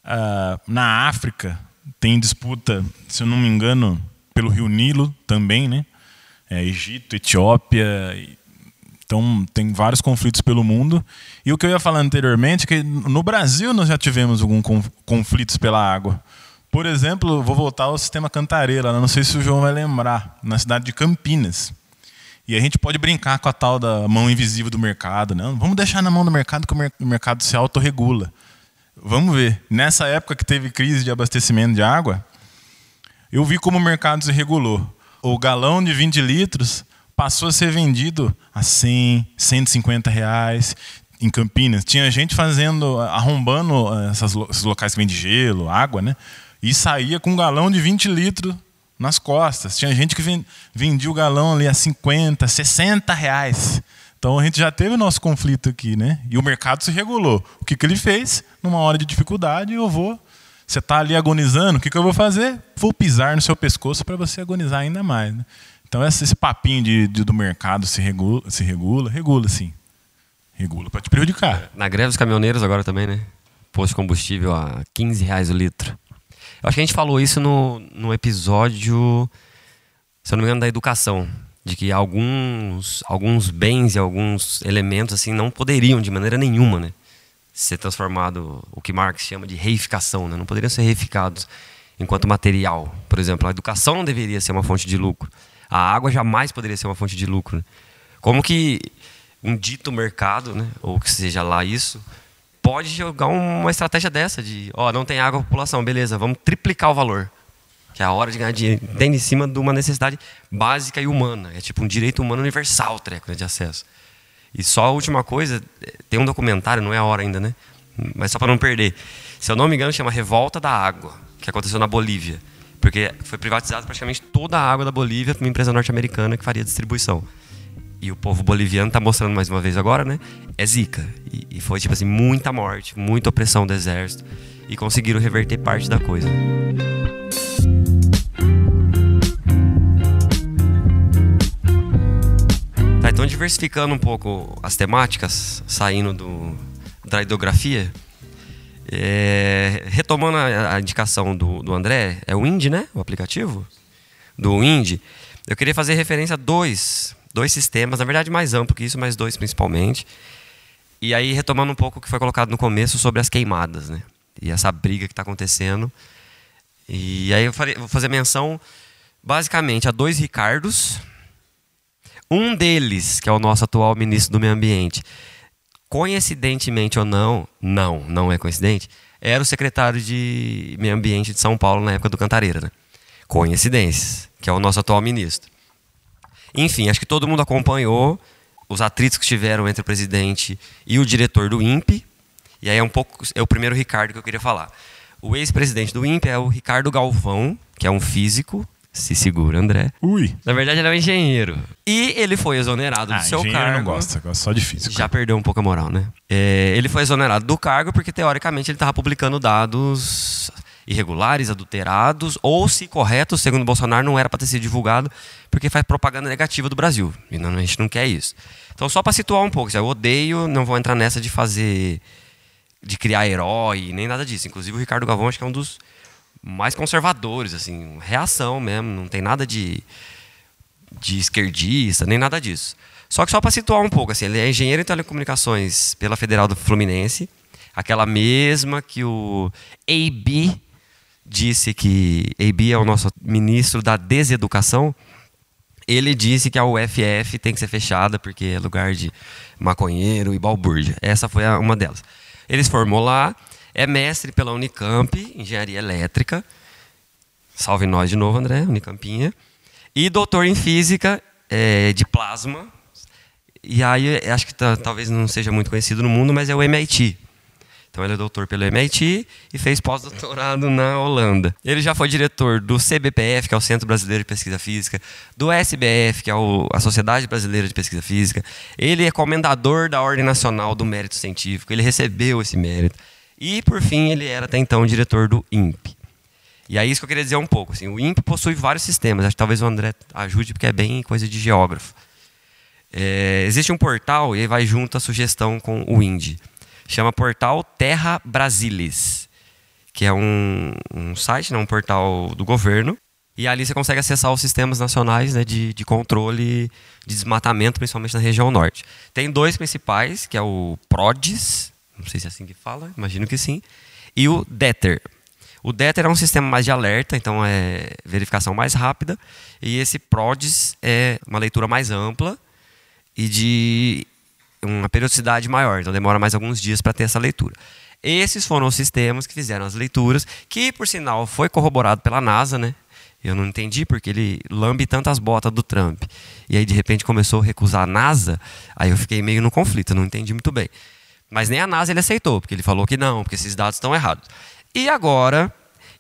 Uh, na África tem disputa, se eu não me engano, pelo Rio Nilo também, né? É, Egito, Etiópia, então, tem vários conflitos pelo mundo. E o que eu ia falar anteriormente é que no Brasil nós já tivemos alguns conflitos pela água. Por exemplo, vou voltar ao sistema Cantareira, não sei se o João vai lembrar, na cidade de Campinas. E a gente pode brincar com a tal da mão invisível do mercado. Não, vamos deixar na mão do mercado que o mercado se autorregula. Vamos ver. Nessa época que teve crise de abastecimento de água, eu vi como o mercado se regulou. O galão de 20 litros passou a ser vendido a 100, 150 reais em Campinas. Tinha gente fazendo, arrombando eh, essas, esses locais que vendem gelo, água, né? E saía com um galão de 20 litros nas costas. Tinha gente que vendia o galão ali a 50, 60 reais. Então a gente já teve o nosso conflito aqui, né? E o mercado se regulou. O que, que ele fez? Numa hora de dificuldade, eu vou. Você está ali agonizando, o que, que eu vou fazer? Vou pisar no seu pescoço para você agonizar ainda mais. Né? Então esse papinho de, de, do mercado se regula, se regula, regula sim. Regula para te prejudicar. Na greve dos caminhoneiros agora também, né? Posto de combustível a 15 reais o litro. Eu acho que a gente falou isso no, no episódio, se eu não me engano, da educação. De que alguns, alguns bens e alguns elementos assim não poderiam de maneira nenhuma, né? Ser transformado, o que Marx chama de reificação, né? Não poderiam ser reificados enquanto material. Por exemplo, a educação não deveria ser uma fonte de lucro. A água jamais poderia ser uma fonte de lucro. Né? Como que um dito mercado, né, ou que seja lá isso, pode jogar uma estratégia dessa de, ó, não tem água a população, beleza, vamos triplicar o valor. Que é a hora de ganhar dinheiro. Tem em cima de uma necessidade básica e humana. É tipo um direito humano universal, treco, né, de acesso. E só a última coisa, tem um documentário, não é a hora ainda, né? Mas só para não perder. Se eu não me engano, chama Revolta da Água, que aconteceu na Bolívia. Porque foi privatizada praticamente toda a água da Bolívia por uma empresa norte-americana que faria distribuição. E o povo boliviano está mostrando mais uma vez agora, né? É zica. E, e, foi, tipo assim, muita morte, muita opressão do exército. E conseguiram reverter parte da coisa. Tá, então diversificando um pouco as temáticas, saindo do, da hidrografia, é, retomando a, a indicação do, do, André, é o Indy, né? O aplicativo do Indy. Eu queria fazer referência a dois, dois sistemas, na verdade mais amplo que isso, mas dois principalmente. E aí retomando um pouco o que foi colocado no começo sobre as queimadas, né? E essa briga que está acontecendo. E aí eu vou fazer menção basicamente a dois Ricardos. Um deles, que é o nosso atual ministro do Meio Ambiente, coincidentemente ou não, não, não é coincidente, era o secretário de Meio Ambiente de São Paulo na época do Cantareira. Né? Que é o nosso atual ministro. Enfim, acho que todo mundo acompanhou os atritos que tiveram entre o presidente e o diretor do INPE. E aí é um pouco é o primeiro Ricardo que eu queria falar. O ex-presidente do INPE é o Ricardo Galvão, que é um físico se segura, André. Ui. Na verdade, ele é um engenheiro. E ele foi exonerado ah, do seu engenheiro cargo. não gosta, gosta só de físico. Já perdeu um pouco a moral, né? É, ele foi exonerado do cargo porque, teoricamente, ele estava publicando dados irregulares, adulterados, ou, se corretos, segundo Bolsonaro, não era para ter sido divulgado, porque faz propaganda negativa do Brasil. E não, a gente não quer isso. Então, só para situar um pouco, eu odeio, não vou entrar nessa de fazer. De criar herói, nem nada disso. Inclusive, o Ricardo Gavão, acho que é um dos mais conservadores, assim, reação mesmo, não tem nada de, de esquerdista, nem nada disso. Só que só para situar um pouco, assim, ele é engenheiro em telecomunicações pela Federal do Fluminense, aquela mesma que o AB disse que AB é o nosso ministro da deseducação. Ele disse que a UFF tem que ser fechada porque é lugar de maconheiro e balbúrdia. Essa foi uma delas. Ele se formou lá, é mestre pela Unicamp, engenharia elétrica. Salve nós de novo, André, Unicampinha. E doutor em física é, de plasma. E aí, acho que talvez não seja muito conhecido no mundo, mas é o MIT. Então ele é doutor pelo MIT e fez pós-doutorado na Holanda. Ele já foi diretor do CBPF, que é o Centro Brasileiro de Pesquisa Física, do SBF, que é a Sociedade Brasileira de Pesquisa Física. Ele é comendador da Ordem Nacional do Mérito Científico, ele recebeu esse mérito. E, por fim, ele era até então diretor do INPE. E aí isso que eu queria dizer um pouco. Assim, o INPE possui vários sistemas. Acho que talvez o André ajude, porque é bem coisa de geógrafo. É, existe um portal e aí vai junto a sugestão com o INDE. Chama Portal Terra Brasilis, que é um, um site, né, um portal do governo. E ali você consegue acessar os sistemas nacionais né, de, de controle de desmatamento, principalmente na região norte. Tem dois principais, que é o PRODES, não sei se é assim que fala, imagino que sim, e o DETER. O DETER é um sistema mais de alerta, então é verificação mais rápida, e esse PRODES é uma leitura mais ampla e de uma periodicidade maior, então demora mais alguns dias para ter essa leitura. Esses foram os sistemas que fizeram as leituras, que por sinal foi corroborado pela NASA, né? Eu não entendi porque ele lambe tantas botas do Trump. E aí de repente começou a recusar a NASA, aí eu fiquei meio no conflito, não entendi muito bem. Mas nem a NASA ele aceitou, porque ele falou que não, porque esses dados estão errados. E agora,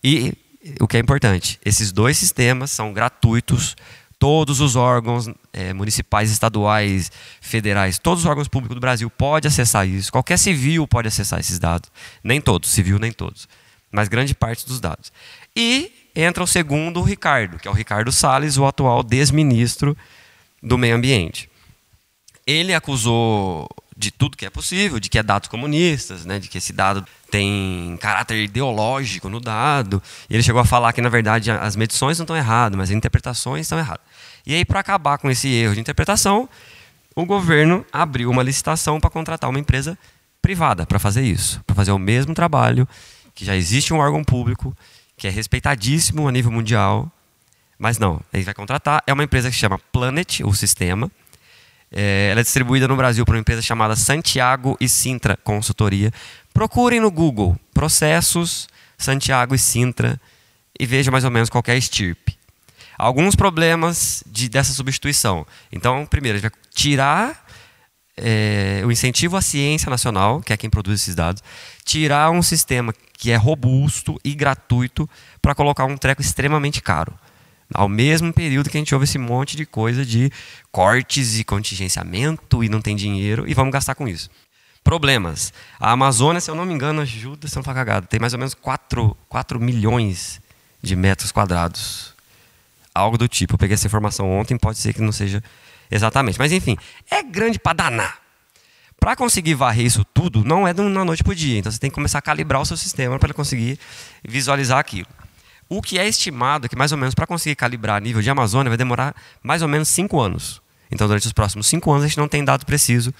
e o que é importante, esses dois sistemas são gratuitos todos os órgãos é, municipais, estaduais, federais, todos os órgãos públicos do Brasil podem acessar isso. Qualquer civil pode acessar esses dados. Nem todos, civil nem todos, mas grande parte dos dados. E entra o segundo, o Ricardo, que é o Ricardo Salles, o atual desministro do Meio Ambiente. Ele acusou de tudo que é possível, de que é dados comunistas, né, de que esse dado tem caráter ideológico no dado. E ele chegou a falar que, na verdade, as medições não estão erradas, mas as interpretações estão erradas. E aí, para acabar com esse erro de interpretação, o governo abriu uma licitação para contratar uma empresa privada para fazer isso, para fazer o mesmo trabalho, que já existe um órgão público, que é respeitadíssimo a nível mundial, mas não, ele vai contratar, é uma empresa que chama Planet, o sistema, é, ela é distribuída no Brasil por uma empresa chamada Santiago e Sintra Consultoria. Procurem no Google processos Santiago e Sintra e veja mais ou menos qual é estirpe. Alguns problemas de, dessa substituição. Então, primeiro, a gente vai tirar é, o incentivo à ciência nacional, que é quem produz esses dados, tirar um sistema que é robusto e gratuito para colocar um treco extremamente caro. Ao mesmo período que a gente ouve esse monte de coisa de cortes e contingenciamento e não tem dinheiro e vamos gastar com isso. Problemas. A Amazônia, se eu não me engano, ajuda se eu não for cagado, tem mais ou menos 4, 4 milhões de metros quadrados. Algo do tipo. Eu peguei essa informação ontem, pode ser que não seja exatamente. Mas enfim, é grande para danar. Para conseguir varrer isso tudo, não é uma noite para o dia. Então você tem que começar a calibrar o seu sistema para conseguir visualizar aquilo. O que é estimado que, mais ou menos, para conseguir calibrar nível de Amazônia, vai demorar mais ou menos cinco anos. Então, durante os próximos cinco anos, a gente não tem dado preciso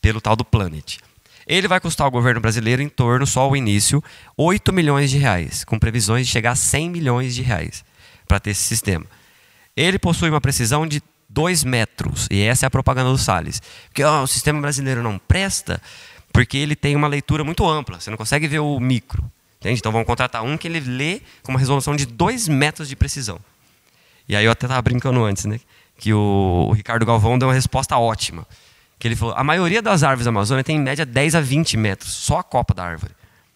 pelo tal do Planet. Ele vai custar ao governo brasileiro em torno, só ao início, 8 milhões de reais, com previsões de chegar a 100 milhões de reais para ter esse sistema. Ele possui uma precisão de 2 metros, e essa é a propaganda do Salles. Porque oh, o sistema brasileiro não presta porque ele tem uma leitura muito ampla, você não consegue ver o micro. Entende? Então vamos contratar um que ele lê com uma resolução de 2 metros de precisão. E aí eu até estava brincando antes, né? Que o, o, Ricardo Galvão deu uma resposta ótima. Que ele falou: a maioria das árvores da Amazônia tem em média 10 a 20 metros, só a copa da árvore.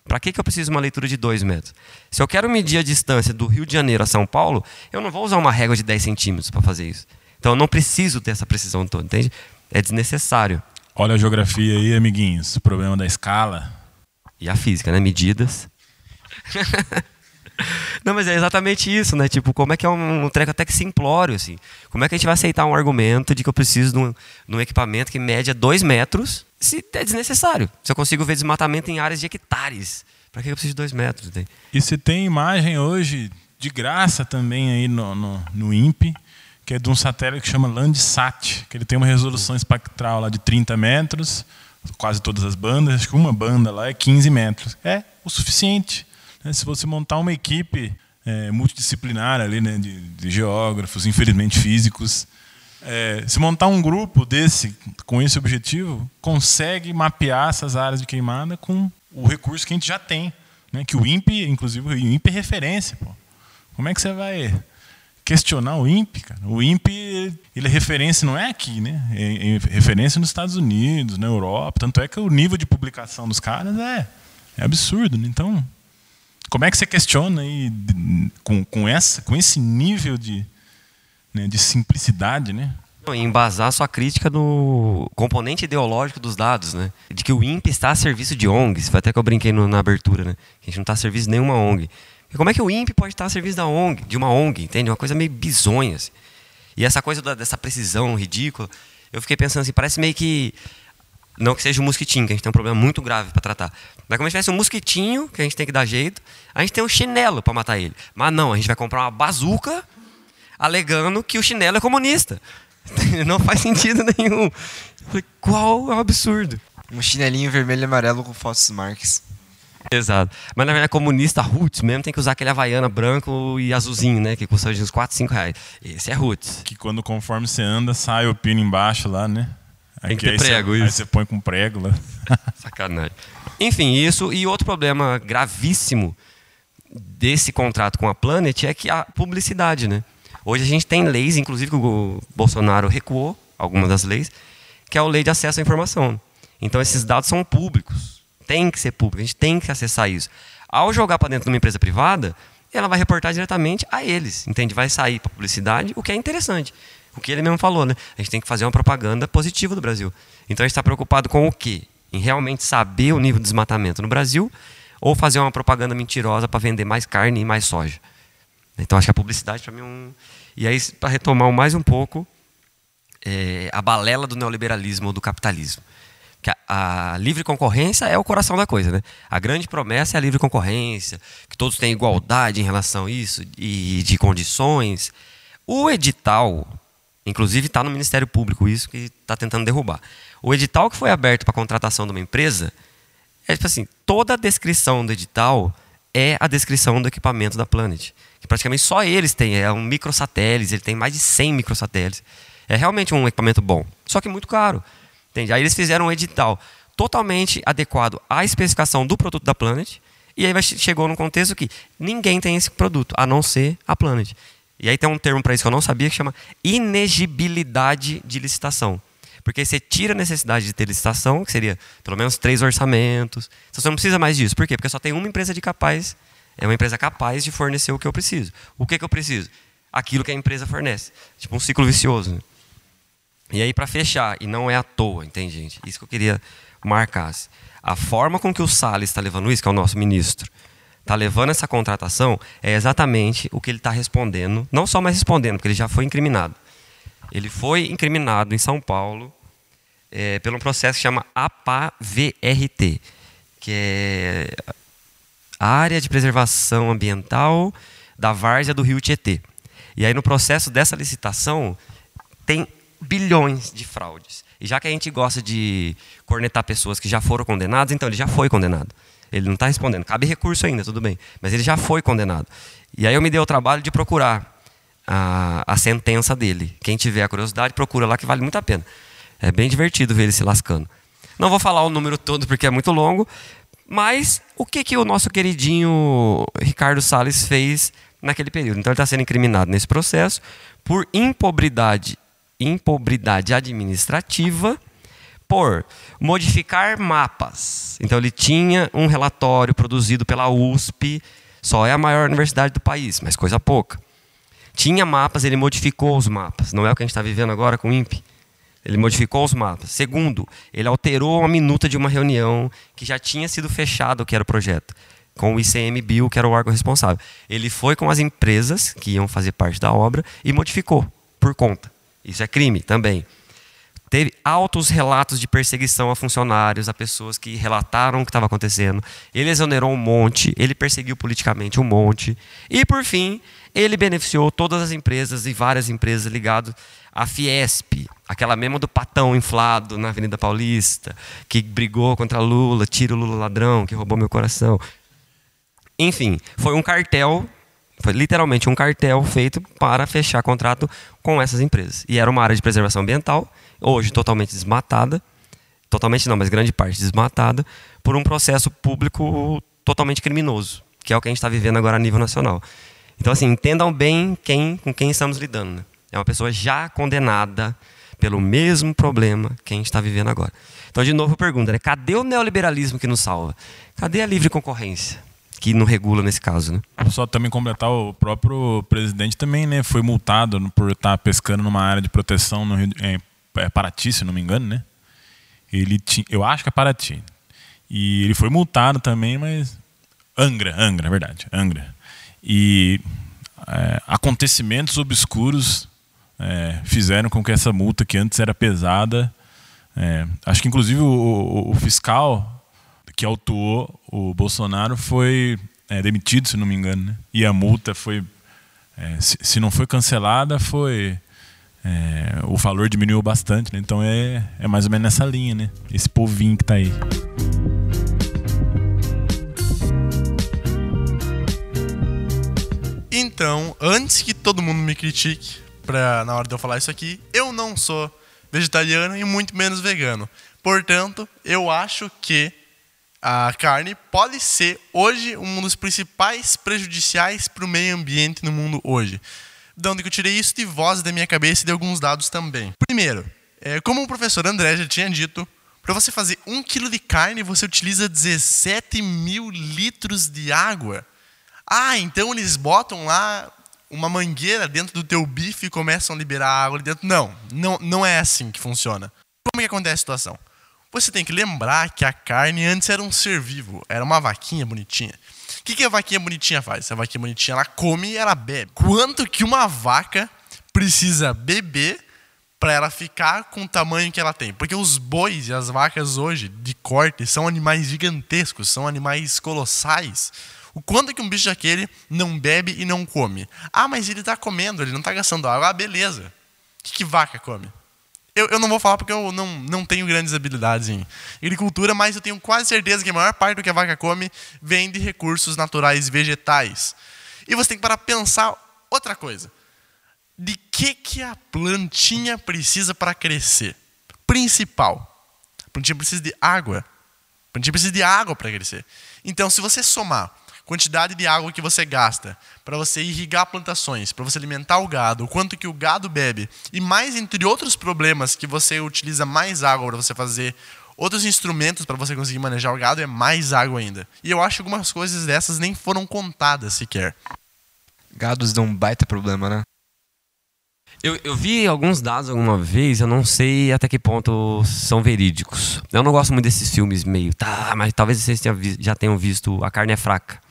Para que, que eu preciso de uma leitura de 2 metros? Se eu quero medir a distância do Rio de Janeiro a São Paulo, eu não vou usar uma régua de 10 centímetros para fazer isso. Então eu não preciso ter essa precisão toda, entende? É desnecessário. Olha a geografia aí, amiguinhos. O problema da escala. E a física, né? Medidas. Não, mas é exatamente isso, né? Tipo, como é que é um, treco até que simplório, assim? Como é que a gente vai aceitar um argumento de que eu preciso de um, de um equipamento que mede 2 metros se é desnecessário? Se eu consigo ver desmatamento em áreas de hectares, Para que eu preciso de dois metros? Entende? E você tem imagem hoje de graça também aí no, no, no INPE, que é de um satélite que chama Landsat, que ele tem uma resolução espectral lá de 30 metros, quase todas as bandas, acho que uma banda lá é 15 metros. É o suficiente. Né? Se você montar uma equipe é, multidisciplinar ali, né, de, de geógrafos, infelizmente físicos, é, se montar um grupo desse com esse objetivo, consegue mapear essas áreas de queimada com o recurso que a gente já tem. Né? Que o INPE, inclusive, o INPE é referência. Pô. Como é que você vai questionar o INPE? Cara? O INPE ele é referência, não é aqui, né? É, é referência nos Estados Unidos, na Europa. Tanto é que o nível de publicação dos caras é, é absurdo. Né? Então, como é que você questiona aí, com, com, essa, com esse nível de, né, de simplicidade, né? embasar sua crítica no componente ideológico dos dados, né? De que o INPE está a serviço de ONGs. Foi até que eu brinquei no, na abertura, né? Que a gente não está a serviço de nenhuma ONG. E como é que o INPE pode estar a serviço da ONG, de uma ONG, entende? Uma coisa meio bizonha. Assim. E essa coisa da, dessa precisão ridícula, eu fiquei pensando assim, parece meio que. Não que seja um mosquitinho, que a gente tem um problema muito grave para tratar. Mas como se tivesse um mosquitinho, que a gente tem que dar jeito, a gente tem um chinelo para matar ele. Mas não, a gente vai comprar uma bazuca alegando que o chinelo é comunista. Não faz sentido nenhum. Qual é o absurdo? Um chinelinho vermelho e amarelo com fotos Marx. Exato. Mas na verdade, comunista roots mesmo tem que usar aquele havaiana branco e azulzinho, né? Que custa uns 4, 5 reais. Esse é roots. Que quando conforme você anda, sai o pino embaixo lá, né? Tem que ter prego, você, isso. Aí você põe com prego lá. Sacanagem. Enfim, isso. E outro problema gravíssimo desse contrato com a Planet é que a publicidade, né? Hoje a gente tem leis, inclusive que o Bolsonaro recuou algumas das leis, que é a lei de acesso à informação. Então esses dados são públicos, tem que ser público, a gente tem que acessar isso. Ao jogar para dentro de uma empresa privada, ela vai reportar diretamente a eles, entende? Vai sair para publicidade, o que é interessante. O que ele mesmo falou, né? A gente tem que fazer uma propaganda positiva do Brasil. Então a gente está preocupado com o quê? Em realmente saber o nível de desmatamento no Brasil ou fazer uma propaganda mentirosa para vender mais carne e mais soja. Então acho que a publicidade para mim é um. E aí, para retomar mais um pouco, é, a balela do neoliberalismo ou do capitalismo. Que a, a, livre concorrência é o coração da coisa, né? A grande promessa é a livre concorrência, que todos têm igualdade em relação a isso e de condições. O edital, inclusive está no Ministério Público isso que está tentando derrubar. O edital que foi aberto para contratação de uma empresa é tipo assim, toda a descrição do edital é a descrição do equipamento da Planet que praticamente só eles têm, é um microsatélite, ele tem mais de 100 microsatélites. É realmente um equipamento bom, só que muito caro. Entende? Aí eles fizeram um edital totalmente adequado à especificação do produto da Planet, e aí chegou num contexto que ninguém tem esse produto, a não ser a Planet. E aí tem um termo para isso que eu não sabia, que chama inegibilidade de licitação. Porque você tira a necessidade de ter licitação, que seria pelo menos três orçamentos. Então você não precisa mais disso. Por quê? Porque só tem uma empresa de capaz é uma empresa capaz de fornecer o que eu preciso. O que, que eu preciso? Aquilo que a empresa fornece. Tipo um ciclo vicioso. Né? E aí, para fechar, e não é à toa, entende, gente? Isso que eu queria marcar. A forma com que o Salles está levando isso, que é o nosso ministro, está levando essa contratação, é exatamente o que ele está respondendo. Não só mais respondendo, porque ele já foi incriminado. Ele foi incriminado em São Paulo é, pelo um processo que chama APA-VRT, que é área de preservação ambiental da várzea do rio Tietê. E aí, no processo dessa licitação, tem bilhões de fraudes. E já que a gente gosta de cornetar pessoas que já foram condenadas, então ele já foi condenado. Ele não está respondendo. Cabe recurso ainda, tudo bem. Mas ele já foi condenado. E aí eu me dei o trabalho de procurar a, a sentença dele. Quem tiver a curiosidade, procura lá que vale muito a pena. É bem divertido ver ele se lascando. Não vou falar o número todo porque é muito longo, mas o que, que o nosso queridinho Ricardo Salles fez naquele período? Então ele está sendo incriminado nesse processo por impobridade, impobridade administrativa, por modificar mapas. Então ele tinha um relatório produzido pela USP, só é a maior universidade do país, mas coisa pouca. Tinha mapas, ele modificou os mapas. Não é o que a gente está vivendo agora com o INPE. Ele modificou os mapas. Segundo, ele alterou uma minuta de uma reunião que já tinha sido fechado, que era o projeto, com o ICMBio, que era o órgão responsável. Ele foi com as empresas que iam fazer parte da obra e modificou por conta. Isso é crime também. Teve altos relatos de perseguição a funcionários, a pessoas que relataram o que estava acontecendo. Ele exonerou um monte, ele perseguiu politicamente um monte. E, por fim, ele beneficiou todas as empresas e várias empresas ligadas à Fiesp, aquela mesma do patão inflado na Avenida Paulista, que brigou contra Lula, tira o Lula ladrão, que roubou meu coração. Enfim, foi um cartel, foi literalmente um cartel feito para fechar contrato com essas empresas. E era uma área de preservação ambiental, hoje totalmente desmatada, totalmente não, mas grande parte desmatada, por um processo público totalmente criminoso, que é o que a gente está vivendo agora a nível nacional. Então, assim, entendam bem quem, com quem estamos lidando. Né? É uma pessoa já condenada pelo mesmo problema que a gente está vivendo agora. Então, de novo, eu pergunto, né? cadê o neoliberalismo que nos salva? Cadê a livre concorrência? Que não regula nesse caso, né? Só também completar, o próprio presidente também né, foi multado por estar pescando numa área de proteção no Rio, é, é Paraty, se não me engano, né? Ele tinha, eu acho que é Paraty. E ele foi multado também, mas Angra, Angra, é verdade, Angra. E é, acontecimentos obscuros é, fizeram com que essa multa, que antes era pesada, é, acho que inclusive o, o, o, fiscal que autuou o Bolsonaro foi é, demitido, se não me engano. Né? E a multa foi, é, se, se, não foi cancelada, foi. É, o valor diminuiu bastante, né? então é, é mais ou menos nessa linha, né? Esse povinho que está aí. Então, antes que todo mundo me critique pra, na hora de eu falar isso aqui, eu não sou vegetariano e muito menos vegano. Portanto, eu acho que a carne pode ser hoje um dos principais prejudiciais para o meio ambiente no mundo hoje. De onde eu tirei isso de voz da minha cabeça e de alguns dados também. Primeiro, é, como o professor André já tinha dito, para você fazer um quilo de carne, você utiliza 17 mil litros de água. Ah, então eles botam lá uma mangueira dentro do teu bife e começam a liberar água ali dentro. Não, não, não é assim que funciona. Como é que acontece a situação? Você tem que lembrar que a carne antes era um ser vivo, era uma vaquinha bonitinha. O que, que a vaquinha bonitinha faz? A vaquinha bonitinha ela come e ela bebe. Quanto que uma vaca precisa beber para ela ficar com o tamanho que ela tem? Porque os bois e as vacas hoje de corte são animais gigantescos, são animais colossais. O quanto que um bicho daquele não bebe e não come? Ah, mas ele está comendo, ele não está gastando água. Ah, beleza. O que, que vaca come? Eu, eu, não vou falar porque eu não, não tenho grandes habilidades em agricultura, mas eu tenho quase certeza que a maior parte do que a vaca come vem de recursos naturais vegetais. E você tem que parar para pensar outra coisa. De que, que a plantinha precisa para crescer? Principal. A plantinha precisa de água. A plantinha precisa de água para crescer. Então, se você somar quantidade de água que você gasta para você irrigar plantações, para você alimentar o gado, o quanto que o gado bebe, e mais entre outros problemas que você utiliza mais água para você fazer outros instrumentos para você conseguir manejar o gado, é mais água ainda. E eu acho que algumas coisas dessas nem foram contadas sequer. Gados dão um baita problema, né? Eu, eu, vi alguns dados alguma vez, eu não sei até que ponto são verídicos. Eu não gosto muito desses filmes meio, tá, mas talvez vocês já tenham visto A Carne é Fraca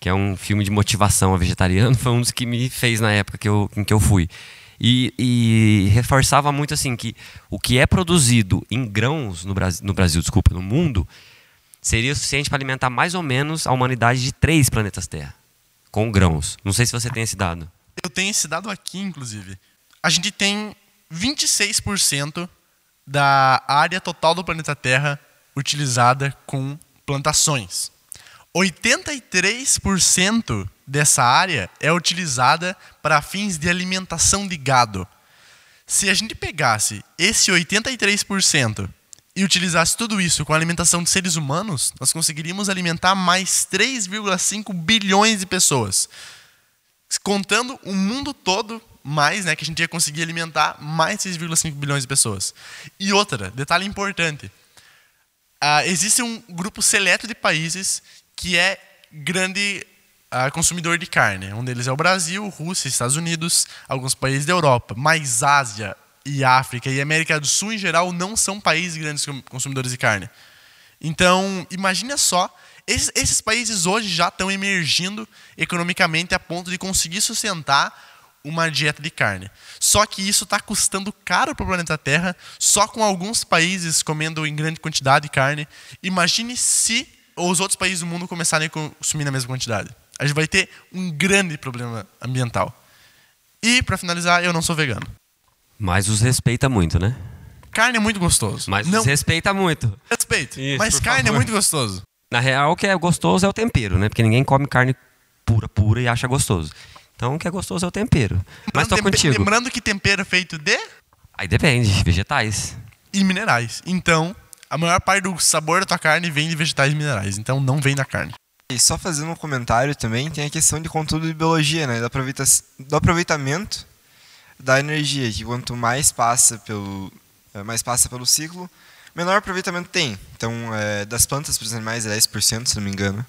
que é um filme de motivação a vegetariano, foi um dos que me fez na época que eu, em que eu fui. E, e, reforçava muito assim que o que é produzido em grãos no Brasil, no Brasil, desculpa, no mundo, seria suficiente para alimentar mais ou menos a humanidade de três planetas Terra, com grãos. Não sei se você tem esse dado. Eu tenho esse dado aqui, inclusive. A gente tem 26% da área total do planeta Terra utilizada com plantações. 83% dessa área é utilizada para fins de alimentação de gado. Se a gente pegasse esse 83% e utilizasse tudo isso com a alimentação de seres humanos, nós conseguiríamos alimentar mais 3,5 bilhões de pessoas. Contando o mundo todo, mais, né, que a gente ia conseguir alimentar mais 6,5 bilhões de pessoas. E outra, detalhe importante. Uh, existe um grupo seleto de países que é grande uh, consumidor de carne. Um deles é o Brasil, Rússia, Estados Unidos, alguns países da Europa. Mas Ásia e África e América do Sul, em geral, não são países grandes consumidores de carne. Então, imagina só, esses, esses países hoje já estão emergindo economicamente a ponto de conseguir sustentar uma dieta de carne. Só que isso está custando caro para o planeta Terra, só com alguns países comendo em grande quantidade de carne. Imagine se os outros países do mundo começarem a consumir na mesma quantidade. A gente vai ter um grande problema ambiental. E, para finalizar, eu não sou vegano. Mas os respeita muito, né? Carne é muito gostoso. Mas não os respeita muito. respeito. Isso, mas carne favor. é muito gostoso. Na real, o que é gostoso é o tempero, né? Porque ninguém come carne pura, pura e acha gostoso. Então, o que é gostoso é o tempero. Mas tô Lembrando tempe- contigo. Lembrando que tempero é feito de Aí depende, vegetais. e minerais. Então, a maior parte do sabor da tua carne vem de vegetais e minerais. Então, não vem da carne. E só fazendo um comentário também, tem a questão de conteúdo de biologia, né? Do, aproveita do aproveitamento da energia, que quanto mais passa pelo, eh, mais passa pelo ciclo, menor aproveitamento tem. Então, eh, das plantas para os animais é 10%, se não me engano.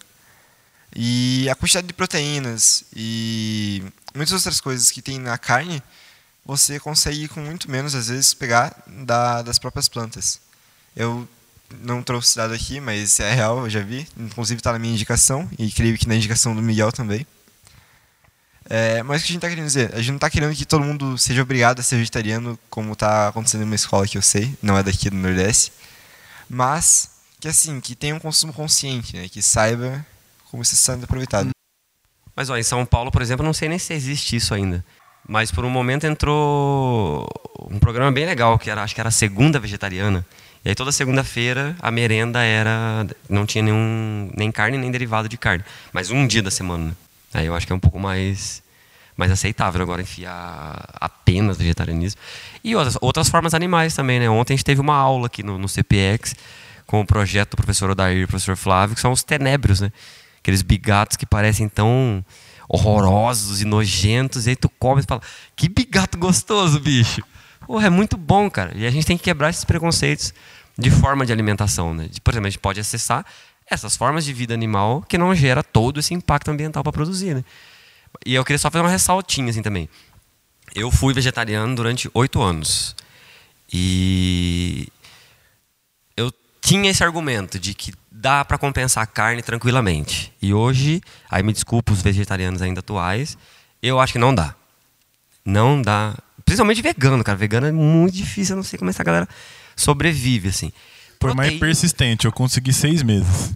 E a quantidade de proteínas e muitas outras coisas que tem na carne, você consegue com muito menos, às vezes, pegar da, das próprias plantas. Eu não trouxe dado aqui, mas é real, eu já vi. Inclusive está na minha indicação, e creio que na indicação do Miguel também. É, mas o que a gente está querendo dizer? A gente não está querendo que todo mundo seja obrigado a ser vegetariano, como está acontecendo em uma escola que eu sei, não é daqui do Nordeste. Mas que assim, que tenha um consumo consciente, né? que saiba como isso está sendo aproveitado. Mas ó, em São Paulo, por exemplo, não sei nem se existe isso ainda. Mas por um momento entrou um programa bem legal, que era, acho que era a segunda vegetariana. E aí toda segunda-feira a merenda era. não tinha nenhum. nem carne nem derivado de carne. Mas um dia da semana. né? Aí eu acho que é um pouco mais. mais aceitável agora enfiar apenas vegetarianismo. E outras, outras formas animais também, né? Ontem a gente teve uma aula aqui no, no CPX com o projeto do professor Odair e do professor Flávio, que são os tenébrios, né? Aqueles bigatos que parecem tão horrorosos e nojentos, e aí tu come e fala, que bigato gostoso, bicho. Porra, é muito bom, cara. E a gente tem que quebrar esses preconceitos de forma de alimentação, né? Por exemplo, a gente pode acessar essas formas de vida animal que não gera todo esse impacto ambiental para produzir, né? E eu queria só fazer uma ressaltinha assim também. Eu fui vegetariano durante oito anos. E eu tinha esse argumento de que dá para compensar a carne tranquilamente. E hoje, aí me desculpa os vegetarianos ainda atuais, eu acho que não dá. Não dá. Principalmente vegano, cara. Vegano é muito difícil, eu não sei como essa galera sobrevive, assim. Por mais persistente, eu consegui seis meses.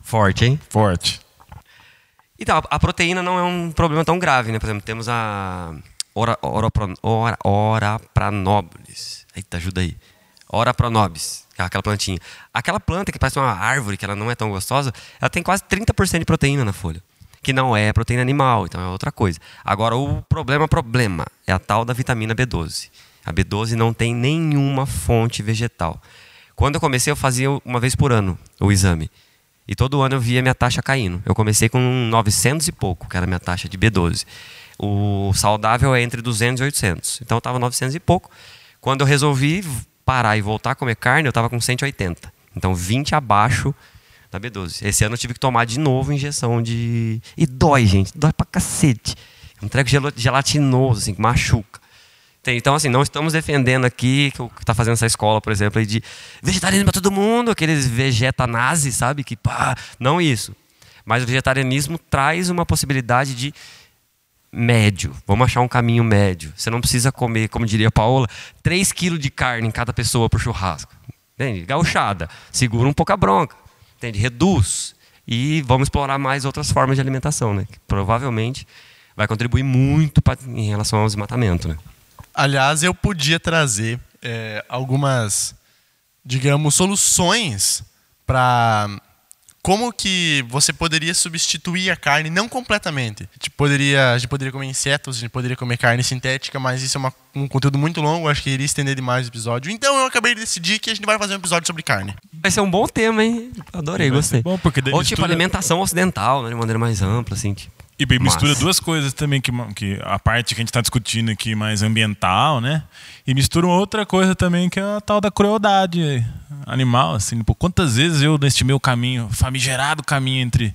Forte, hein? Forte. Então, a- proteína não é um problema tão grave, né? Por exemplo, temos a ora, ora, ora, ora pranobis. Eita, ajuda aí. Ora pranobis, é aquela plantinha. Aquela planta que parece uma árvore, que ela não é tão gostosa, ela tem quase 30% de proteína na folha. Que não é proteína animal, então é outra coisa. Agora, o problema, problema, é a tal da vitamina B12. A B12 não tem nenhuma fonte vegetal. Quando eu comecei, eu fazia uma vez por ano o exame. E todo ano eu via minha taxa caindo. Eu comecei com 900 e pouco, que era a minha taxa de B12. O saudável é entre 200 e 800. Então eu estava 900 e pouco. Quando eu resolvi parar e voltar a comer carne, eu estava com 180. Então 20 abaixo da B12. Esse ano eu tive que tomar de novo injeção de. E dói, gente. Dói pra cacete. Um treco gelatinoso, assim, que machuca. Então, assim, não estamos defendendo aqui que está fazendo essa escola, por exemplo, de vegetarianismo para todo mundo, aqueles vegetanazes, sabe? Que pá, não isso. Mas o vegetarianismo traz uma possibilidade de médio. Vamos achar um caminho médio. Você não precisa comer, como diria a Paola, 3 quilos de carne em cada pessoa por churrasco. Entende? Gauchada. Segura um pouco a bronca. Entende? Reduz. E vamos explorar mais outras formas de alimentação, né? Que provavelmente vai contribuir muito pra, em relação ao desmatamento, né? Aliás, eu podia trazer é, algumas, digamos, soluções para como que você poderia substituir a carne, não completamente. A gente poderia, a gente poderia comer insetos, a gente poderia comer carne sintética, mas isso é uma- um conteúdo muito longo, acho que iria estender demais o episódio. Então eu acabei de decidir que a gente vai fazer um episódio sobre carne. Vai ser um bom tema, hein? Adorei, gostei. bom, porque Ou tipo mistura- alimentação ocidental, né? De maneira mais ampla, assim. Tipo. E bem, mistura duas coisas também, que, que a parte que a gente está discutindo aqui mais ambiental, né? E mistura outra coisa também, que é a tal da crueldade animal, assim. Pô, quantas vezes eu, neste meu caminho, famigerado caminho entre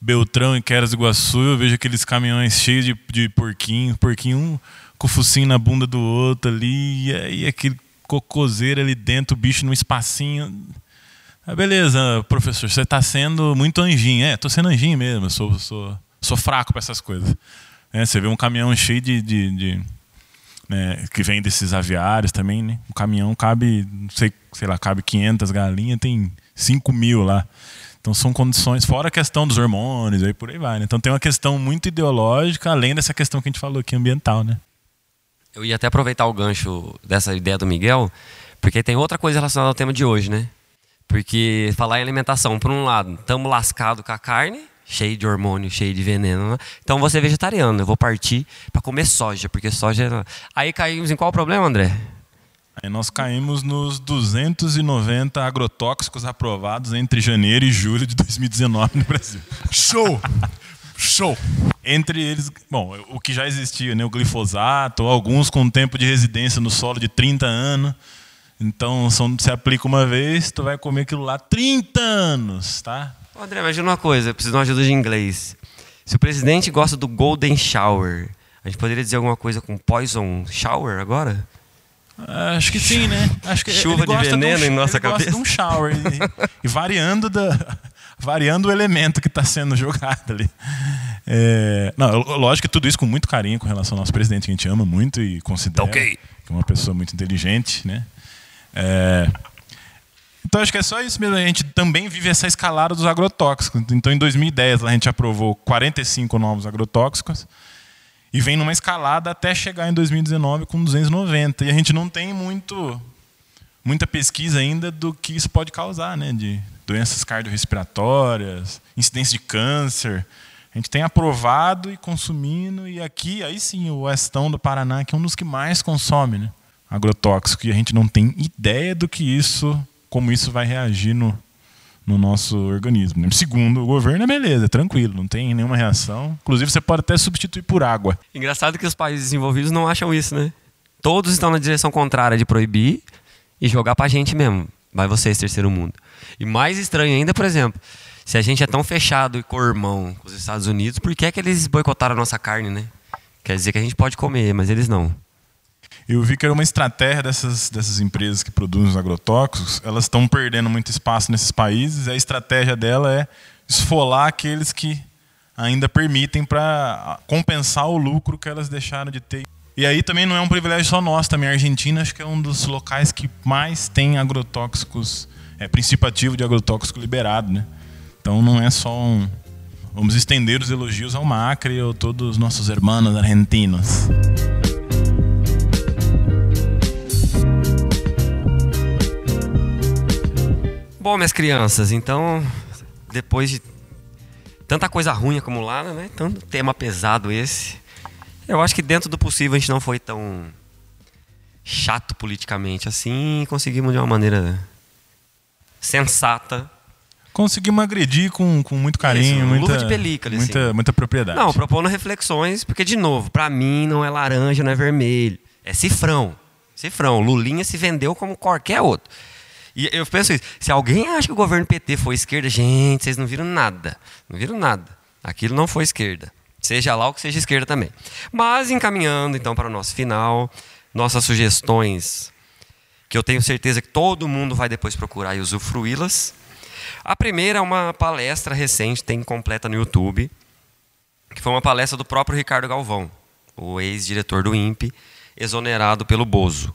Beltrão e Queras do Iguaçu, eu vejo aqueles caminhões cheios de, de porquinho, porquinho um com o focinho na bunda do outro ali, e aí aquele cocoseiro ali dentro, o bicho num espacinho. Ah, beleza, professor, você está sendo muito anjinho. É, tô sendo anjinho mesmo, eu sou, sou, sou fraco para essas coisas. É, você vê um caminhão cheio de. de, de né, que vem desses aviários também, né? Um caminhão cabe, não sei, sei lá, cabe 500 galinhas, tem 5 mil lá. Então são condições, fora a questão dos hormônios, aí por aí vai. Né? Então tem uma questão muito ideológica, além dessa questão que a gente falou aqui, ambiental, né? Eu ia até aproveitar o gancho dessa ideia do Miguel, porque tem outra coisa relacionada ao tema de hoje, né? Porque falar em alimentação, por um lado, estamos lascados com a carne, cheio de hormônio, cheio de veneno. Né? Então você é vegetariano, eu vou partir para comer soja, porque soja. É- Aí caímos em qual problema, André? Aí nós caímos nos 290 agrotóxicos aprovados entre janeiro e julho de 2019 no Brasil. Show! Show! Entre eles, bom, o que já existia, né, o glifosato, alguns com tempo de residência no solo de 30 anos. Então, você aplica uma vez, tu vai comer aquilo lá 30 anos, tá? Ô, André, imagina uma coisa, eu preciso de uma ajuda de inglês. Se o presidente gosta do Golden Shower, a gente poderia dizer alguma coisa com Poison Shower agora? Acho que sim, né? Acho que Chuva de veneno um, em nossa ele cabeça. Gosta de um shower e, e variando da variando o elemento que está sendo jogado ali. É, não, lógico que tudo isso com muito carinho com relação ao nosso presidente que a gente ama muito e considera Ok. que é uma pessoa muito inteligente, né? É, então acho que é só isso mesmo. A gente também vive essa escalada dos agrotóxicos. Então em 2010 a gente aprovou 45 novos agrotóxicos e vem numa escalada até chegar em 2019 com 290. E a gente não tem muito muita pesquisa ainda do que isso pode causar, né? De doenças cardiorrespiratórias, incidência de câncer. A gente tem aprovado e consumindo, e aqui, aí sim, o Oestão do Paraná, que é um dos que mais consome né? agrotóxico, e a gente não tem ideia do que isso, como isso vai reagir no, no nosso organismo. né? Segundo o governo, é beleza, tranquilo, não tem nenhuma reação. Inclusive, você pode até substituir por água. Engraçado que os países desenvolvidos não acham isso, né? Todos estão na direção contrária de proibir e jogar pra gente mesmo. Vai vocês, terceiro mundo. E mais estranho ainda, por exemplo, se a gente é tão fechado e cormão com os Estados Unidos, por que é que eles boicotaram a nossa carne, né? Quer dizer que a gente pode comer, mas eles não. Eu vi que era uma estratégia dessas, dessas empresas que produzem os agrotóxicos, elas estão perdendo muito espaço nesses países, e a estratégia dela é esfolar aqueles que ainda permitem para compensar o lucro que elas deixaram de ter. E aí também não é um privilégio só nosso, também a Argentina acho que é um dos locais que mais tem agrotóxicos, é princípio ativo de agrotóxico liberado, né? Então não é só um vamos estender os elogios ao Macri ou todos os nossos irmãos argentinos. Bom, minhas crianças, então, depois de tanta coisa ruim acumulada, né? Tanto tema pesado esse. Eu acho que dentro do possível a gente não foi tão chato politicamente assim e conseguimos de uma maneira sensata. Conseguimos agredir com, com muito carinho, Isso, muita, de pelica ali, muita, assim. muita propriedade. Não, propondo reflexões, porque, de novo, pra mim não é laranja, não é vermelho. É cifrão. Cifrão. Lulinha se vendeu como qualquer outro. E eu penso isso. Se alguém acha que o governo PT foi esquerda, gente, vocês não viram nada. Não viram nada. Aquilo não foi esquerda. Seja lá o que seja esquerda também. Mas encaminhando então para o nosso final, nossas sugestões, que eu tenho certeza que todo mundo vai depois procurar e usufruí-las. A primeira é uma palestra recente, tem completa no YouTube, que foi uma palestra do próprio Ricardo Galvão, o ex-diretor do INPE, exonerado pelo Bozo.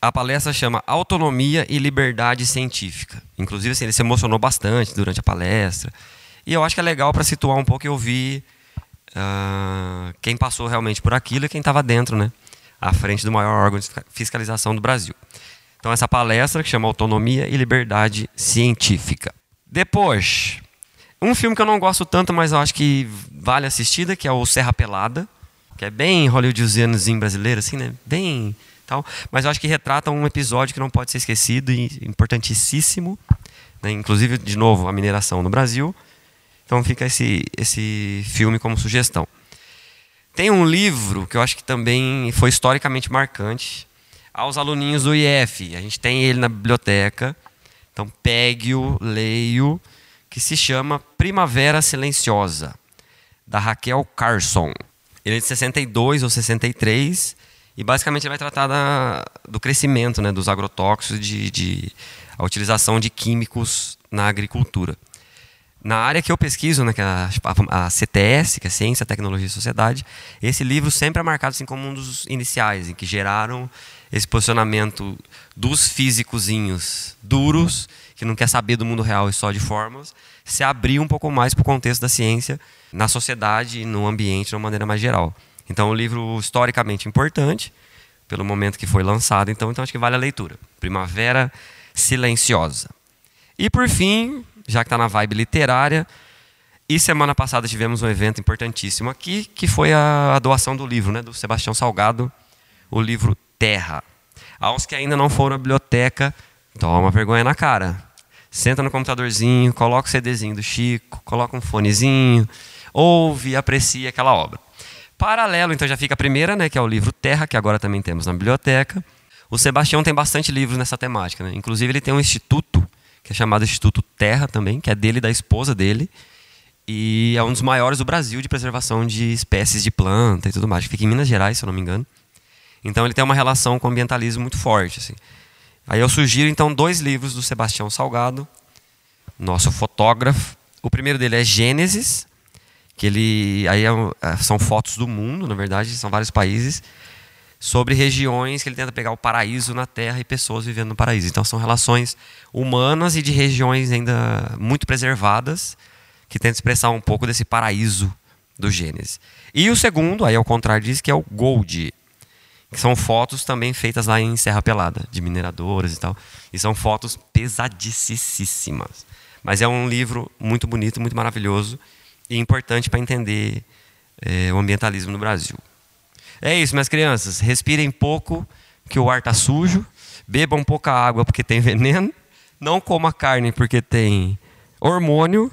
A palestra chama Autonomia e Liberdade Científica. Inclusive, assim, ele se emocionou bastante durante a palestra. E eu acho que é legal para situar um pouco e ouvir ah, quem passou realmente por aquilo e quem estava dentro, né? À frente do maior órgão de fiscalização do Brasil. Então, essa palestra que chama Autonomia e Liberdade Científica. Depois, um filme que eu não gosto tanto, mas eu acho que vale assistida, que é o Serra Pelada, que é bem hollywoodianozinho brasileiro, assim, né? Bem tal. Mas eu acho que retrata um episódio que não pode ser esquecido e importantíssimo. Né? Inclusive, de novo, a mineração no Brasil. Então fica esse, esse filme como sugestão. Tem um livro que eu acho que também foi historicamente marcante aos aluninhos do IF. A gente tem ele na biblioteca. Então pegue-o, leio, que se chama Primavera Silenciosa, da Raquel Carson. Ele é de 62 ou 63 e basicamente ele vai tratar da, do crescimento né, dos agrotóxicos, de, de a utilização de químicos na agricultura. Na área que eu pesquiso, né, que é a, a, CTS, que é Ciência, Tecnologia e Sociedade, esse livro sempre é marcado assim como um dos iniciais, em que geraram esse posicionamento dos físicozinhos duros, que não quer saber do mundo real e só de fórmulas, se abrir um pouco mais para o contexto da ciência na sociedade e no ambiente de uma maneira mais geral. Então, um livro historicamente importante, pelo momento que foi lançado, então, então acho que vale a leitura. Primavera Silenciosa. E por fim, já que está na vibe literária, e semana passada tivemos um evento importantíssimo aqui, que foi a, a doação do livro, né, do Sebastião Salgado, o livro Terra. Aos que ainda não foram à biblioteca, toma vergonha na cara. Senta no computadorzinho, coloca o CDzinho do Chico, coloca um fonezinho, ouve e aprecia aquela obra. Paralelo, então já fica a primeira, né, que é o livro Terra, que agora também temos na biblioteca. O Sebastião tem bastante livros nessa temática, né? Inclusive ele tem um instituto que é chamado Instituto Terra também, que é dele e da esposa dele. E é um dos maiores do Brasil de preservação de espécies de planta e tudo mais. Fica em Minas Gerais, se eu não me engano. Então ele tem uma relação com o ambientalismo muito forte. Assim. Aí eu sugiro então dois livros do Sebastião Salgado, nosso fotógrafo. O primeiro dele é Gênesis, que ele aí é, é são fotos do mundo, na verdade, são vários países sobre regiões que ele tenta pegar o paraíso na Terra e pessoas vivendo no paraíso. Então são relações humanas e de regiões ainda muito preservadas que tentam expressar um pouco desse paraíso do Gênesis. E o segundo, aí ao contrário disso, que é o Gold, que são fotos também feitas lá em Serra Pelada, de mineradoras e tal. E são fotos pesadíssimas. Mas é um livro muito bonito, muito maravilhoso e importante para entender é, o ambientalismo no Brasil. É isso, minhas crianças. Respirem pouco, que o ar está sujo. Bebam pouca água, porque tem veneno. Não coma carne, porque tem hormônio.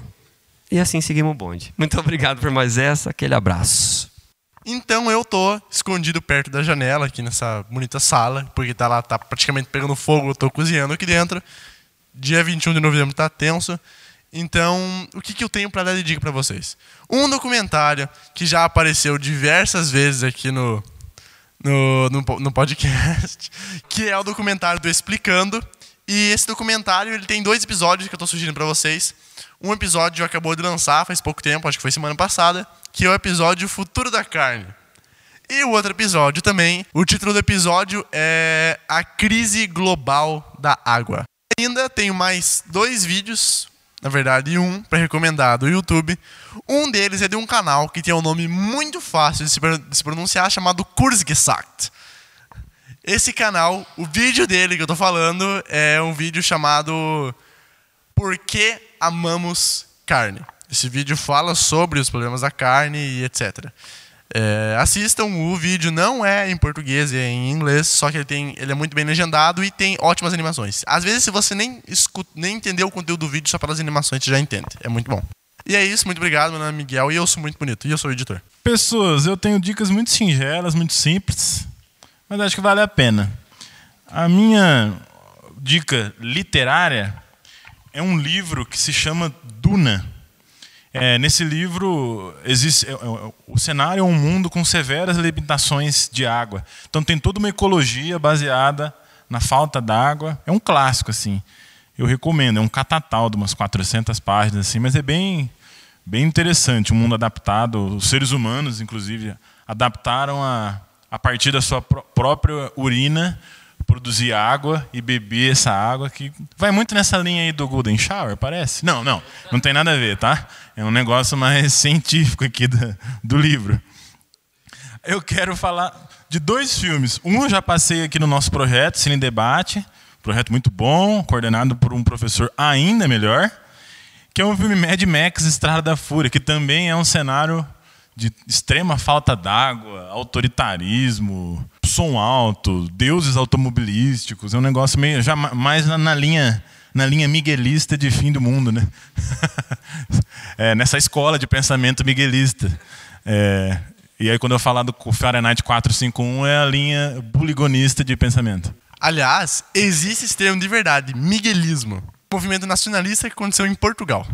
E assim seguimos o bonde. Muito obrigado por mais essa. Aquele abraço. Então eu tô escondido perto da janela aqui nessa bonita sala, porque tá lá, tá praticamente pegando fogo, eu tô cozinhando aqui dentro. Dia 21 de novembro tá tenso. Então, o que, que eu tenho para dar de dica para vocês? Um documentário que já apareceu diversas vezes aqui no, no, no, no, podcast, que é o documentário do Explicando. E esse documentário ele tem dois episódios que eu estou sugerindo para vocês. Um episódio acabou de lançar faz pouco tempo, acho que foi semana passada, que é o episódio Futuro da Carne. E o outro episódio também, o título do episódio é A Crise Global da Água. Ainda tenho mais dois vídeos na verdade, um para recomendar do YouTube. Um deles é de um canal que tem um nome muito fácil de se, pronunciar, chamado Kurzgesagt. Esse canal, o vídeo dele que eu estou falando é um vídeo chamado Por que amamos carne? Esse vídeo fala sobre os problemas da carne e etc. É, assistam, o vídeo não é em português, é em inglês, só que ele, tem, ele é muito bem legendado e tem ótimas animações. Às vezes, se você nem, escuta, nem entendeu o conteúdo do vídeo, só pelas animações você já entende. É muito bom. E é isso, muito obrigado. Meu nome é Miguel e eu sou muito bonito. E eu sou o editor. Pessoas, eu tenho dicas muito singelas, muito simples, mas acho que vale a pena. A minha dica literária é um livro que se chama Duna é, nesse livro, existe, é, é, o cenário é um mundo com severas limitações de água. Então tem toda uma ecologia baseada na falta d'água. É um clássico, assim. Eu recomendo. É um catatal de umas 400 páginas, assim, mas é bem, bem interessante. Um mundo adaptado. Os seres humanos, inclusive, adaptaram a, a partir da sua pró própria urina produzir água e beber essa água que vai muito nessa linha aí do Golden Shower, parece? Não, não, não tem nada a ver, tá? É um negócio mais científico aqui do, do livro. Eu quero falar de dois filmes. Um eu já passei aqui no nosso projeto, Cine Debate, projeto muito bom, coordenado por um professor ainda melhor, que é o filme Mad Max Estrada da Fúria, que também é um cenário de extrema falta d'água, autoritarismo, som alto, deuses automobilísticos, é um negócio meio já mais na, na linha na linha miguelista de fim do mundo, né? é, nessa escola de pensamento miguelista. É, e aí quando eu falar do Fahrenheit 451 é a linha buligonista de pensamento. Aliás, existe esse termo de verdade, miguelismo. Movimento nacionalista que aconteceu em Portugal.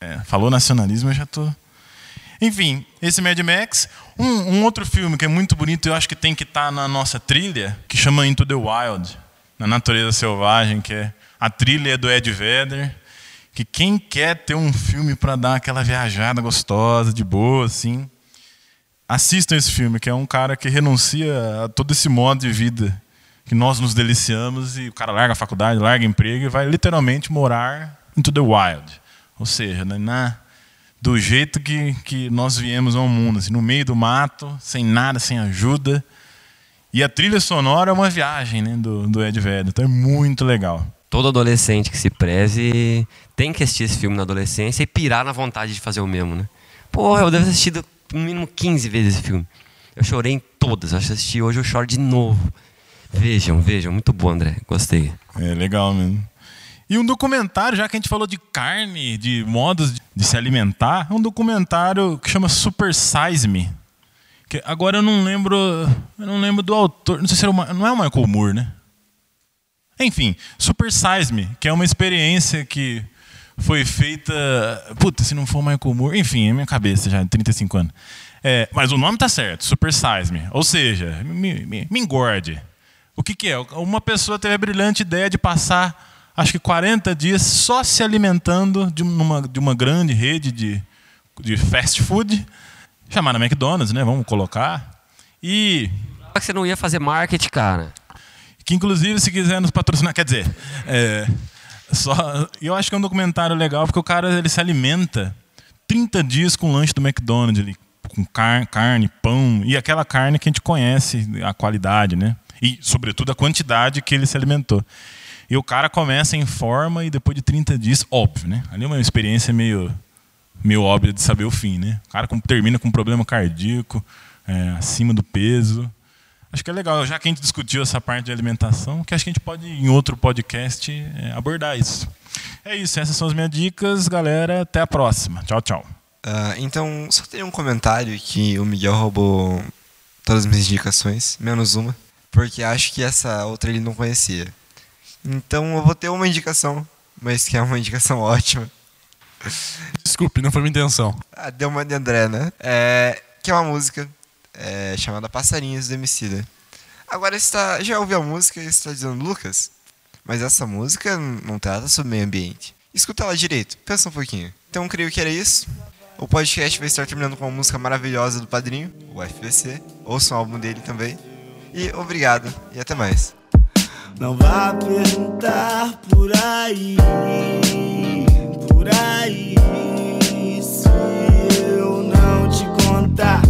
É, falou nacionalismo, eu já tô enfim, esse Mad Max. Um, um, outro filme que é muito bonito, eu acho que tem que estar tá na nossa trilha, que chama Into the Wild, na natureza selvagem, que é a trilha do Ed Vedder, que quem quer ter um filme para dar aquela viajada gostosa, de boa, assim, assistam esse filme, que é um cara que renuncia a todo esse modo de vida que nós nos deliciamos e o cara larga a faculdade, larga emprego e vai literalmente morar into the wild. Ou seja, né, na, do jeito que, que nós viemos ao mundo, assim, no meio do mato, sem nada, sem ajuda. E a trilha sonora é uma viagem né, do, do Ed Vedder, então é muito legal. Todo adolescente que se preze tem que assistir esse filme na adolescência e pirar na vontade de fazer o mesmo, né? Porra, eu devo ter assistido no mínimo 15 vezes esse filme. Eu chorei em todas, eu assisti hoje, eu choro de novo. Vejam, vejam, muito bom, André, gostei. É legal mesmo. E um documentário, já que a gente falou de carne, de modos de se alimentar, um documentário que chama Super Size Me. Que agora eu não lembro, eu não lembro do autor, não sei se era o, não é o Michael Moore, né? Enfim, Super Size Me, que é uma experiência que foi feita. Puta, se não for o Michael Moore. Enfim, é minha cabeça já, 35 anos. É, mas o nome tá certo, Super Size Me. Ou seja, me, me, me engorde. O que, que é? Uma pessoa teve a brilhante ideia de passar, acho que 40 dias só se alimentando de uma, de uma grande rede de, de fast food, chamada McDonald's, né? Vamos colocar. E. Você não ia fazer marketing, cara. Que inclusive, se quiser nos patrocinar, quer dizer, é, só, eu acho que é um documentário legal porque o cara ele se alimenta 30 dias com o lanche do McDonald's, ali, com car carne, pão e aquela carne que a gente conhece, a qualidade, né? E, sobretudo, a quantidade que ele se alimentou. E o cara começa em forma e depois de 30 dias, óbvio, né? Ali é uma experiência meio, meio óbvia de saber o fim, né? O cara termina com um problema cardíaco, é, acima do peso. Acho que é legal, já que a gente discutiu essa parte de alimentação, que acho que a gente pode, em outro podcast, é, abordar isso. É isso, essas são as minhas dicas, galera. Até a próxima. Tchau, tchau. Uh, então, só tem um comentário que o Miguel roubou todas as minhas indicações, menos uma, porque acho que essa outra ele não conhecia. Então eu vou ter uma indicação, mas que é uma indicação ótima. Desculpe, não foi minha intenção. Ah, deu uma de André, né? É, que é uma música é, chamada Passarinhos do Emicida. Agora está, já ouviu a música e está dizendo, Lucas, mas essa música não trata sobre meio ambiente. Escuta ela direito, pensa um pouquinho. Então creio que era isso. O podcast vai estar terminando com uma música maravilhosa do Padrinho, o FBC. Ouçam o álbum dele também. E obrigado e até mais. Não vá perguntar por aí, por aí, se eu não te contar.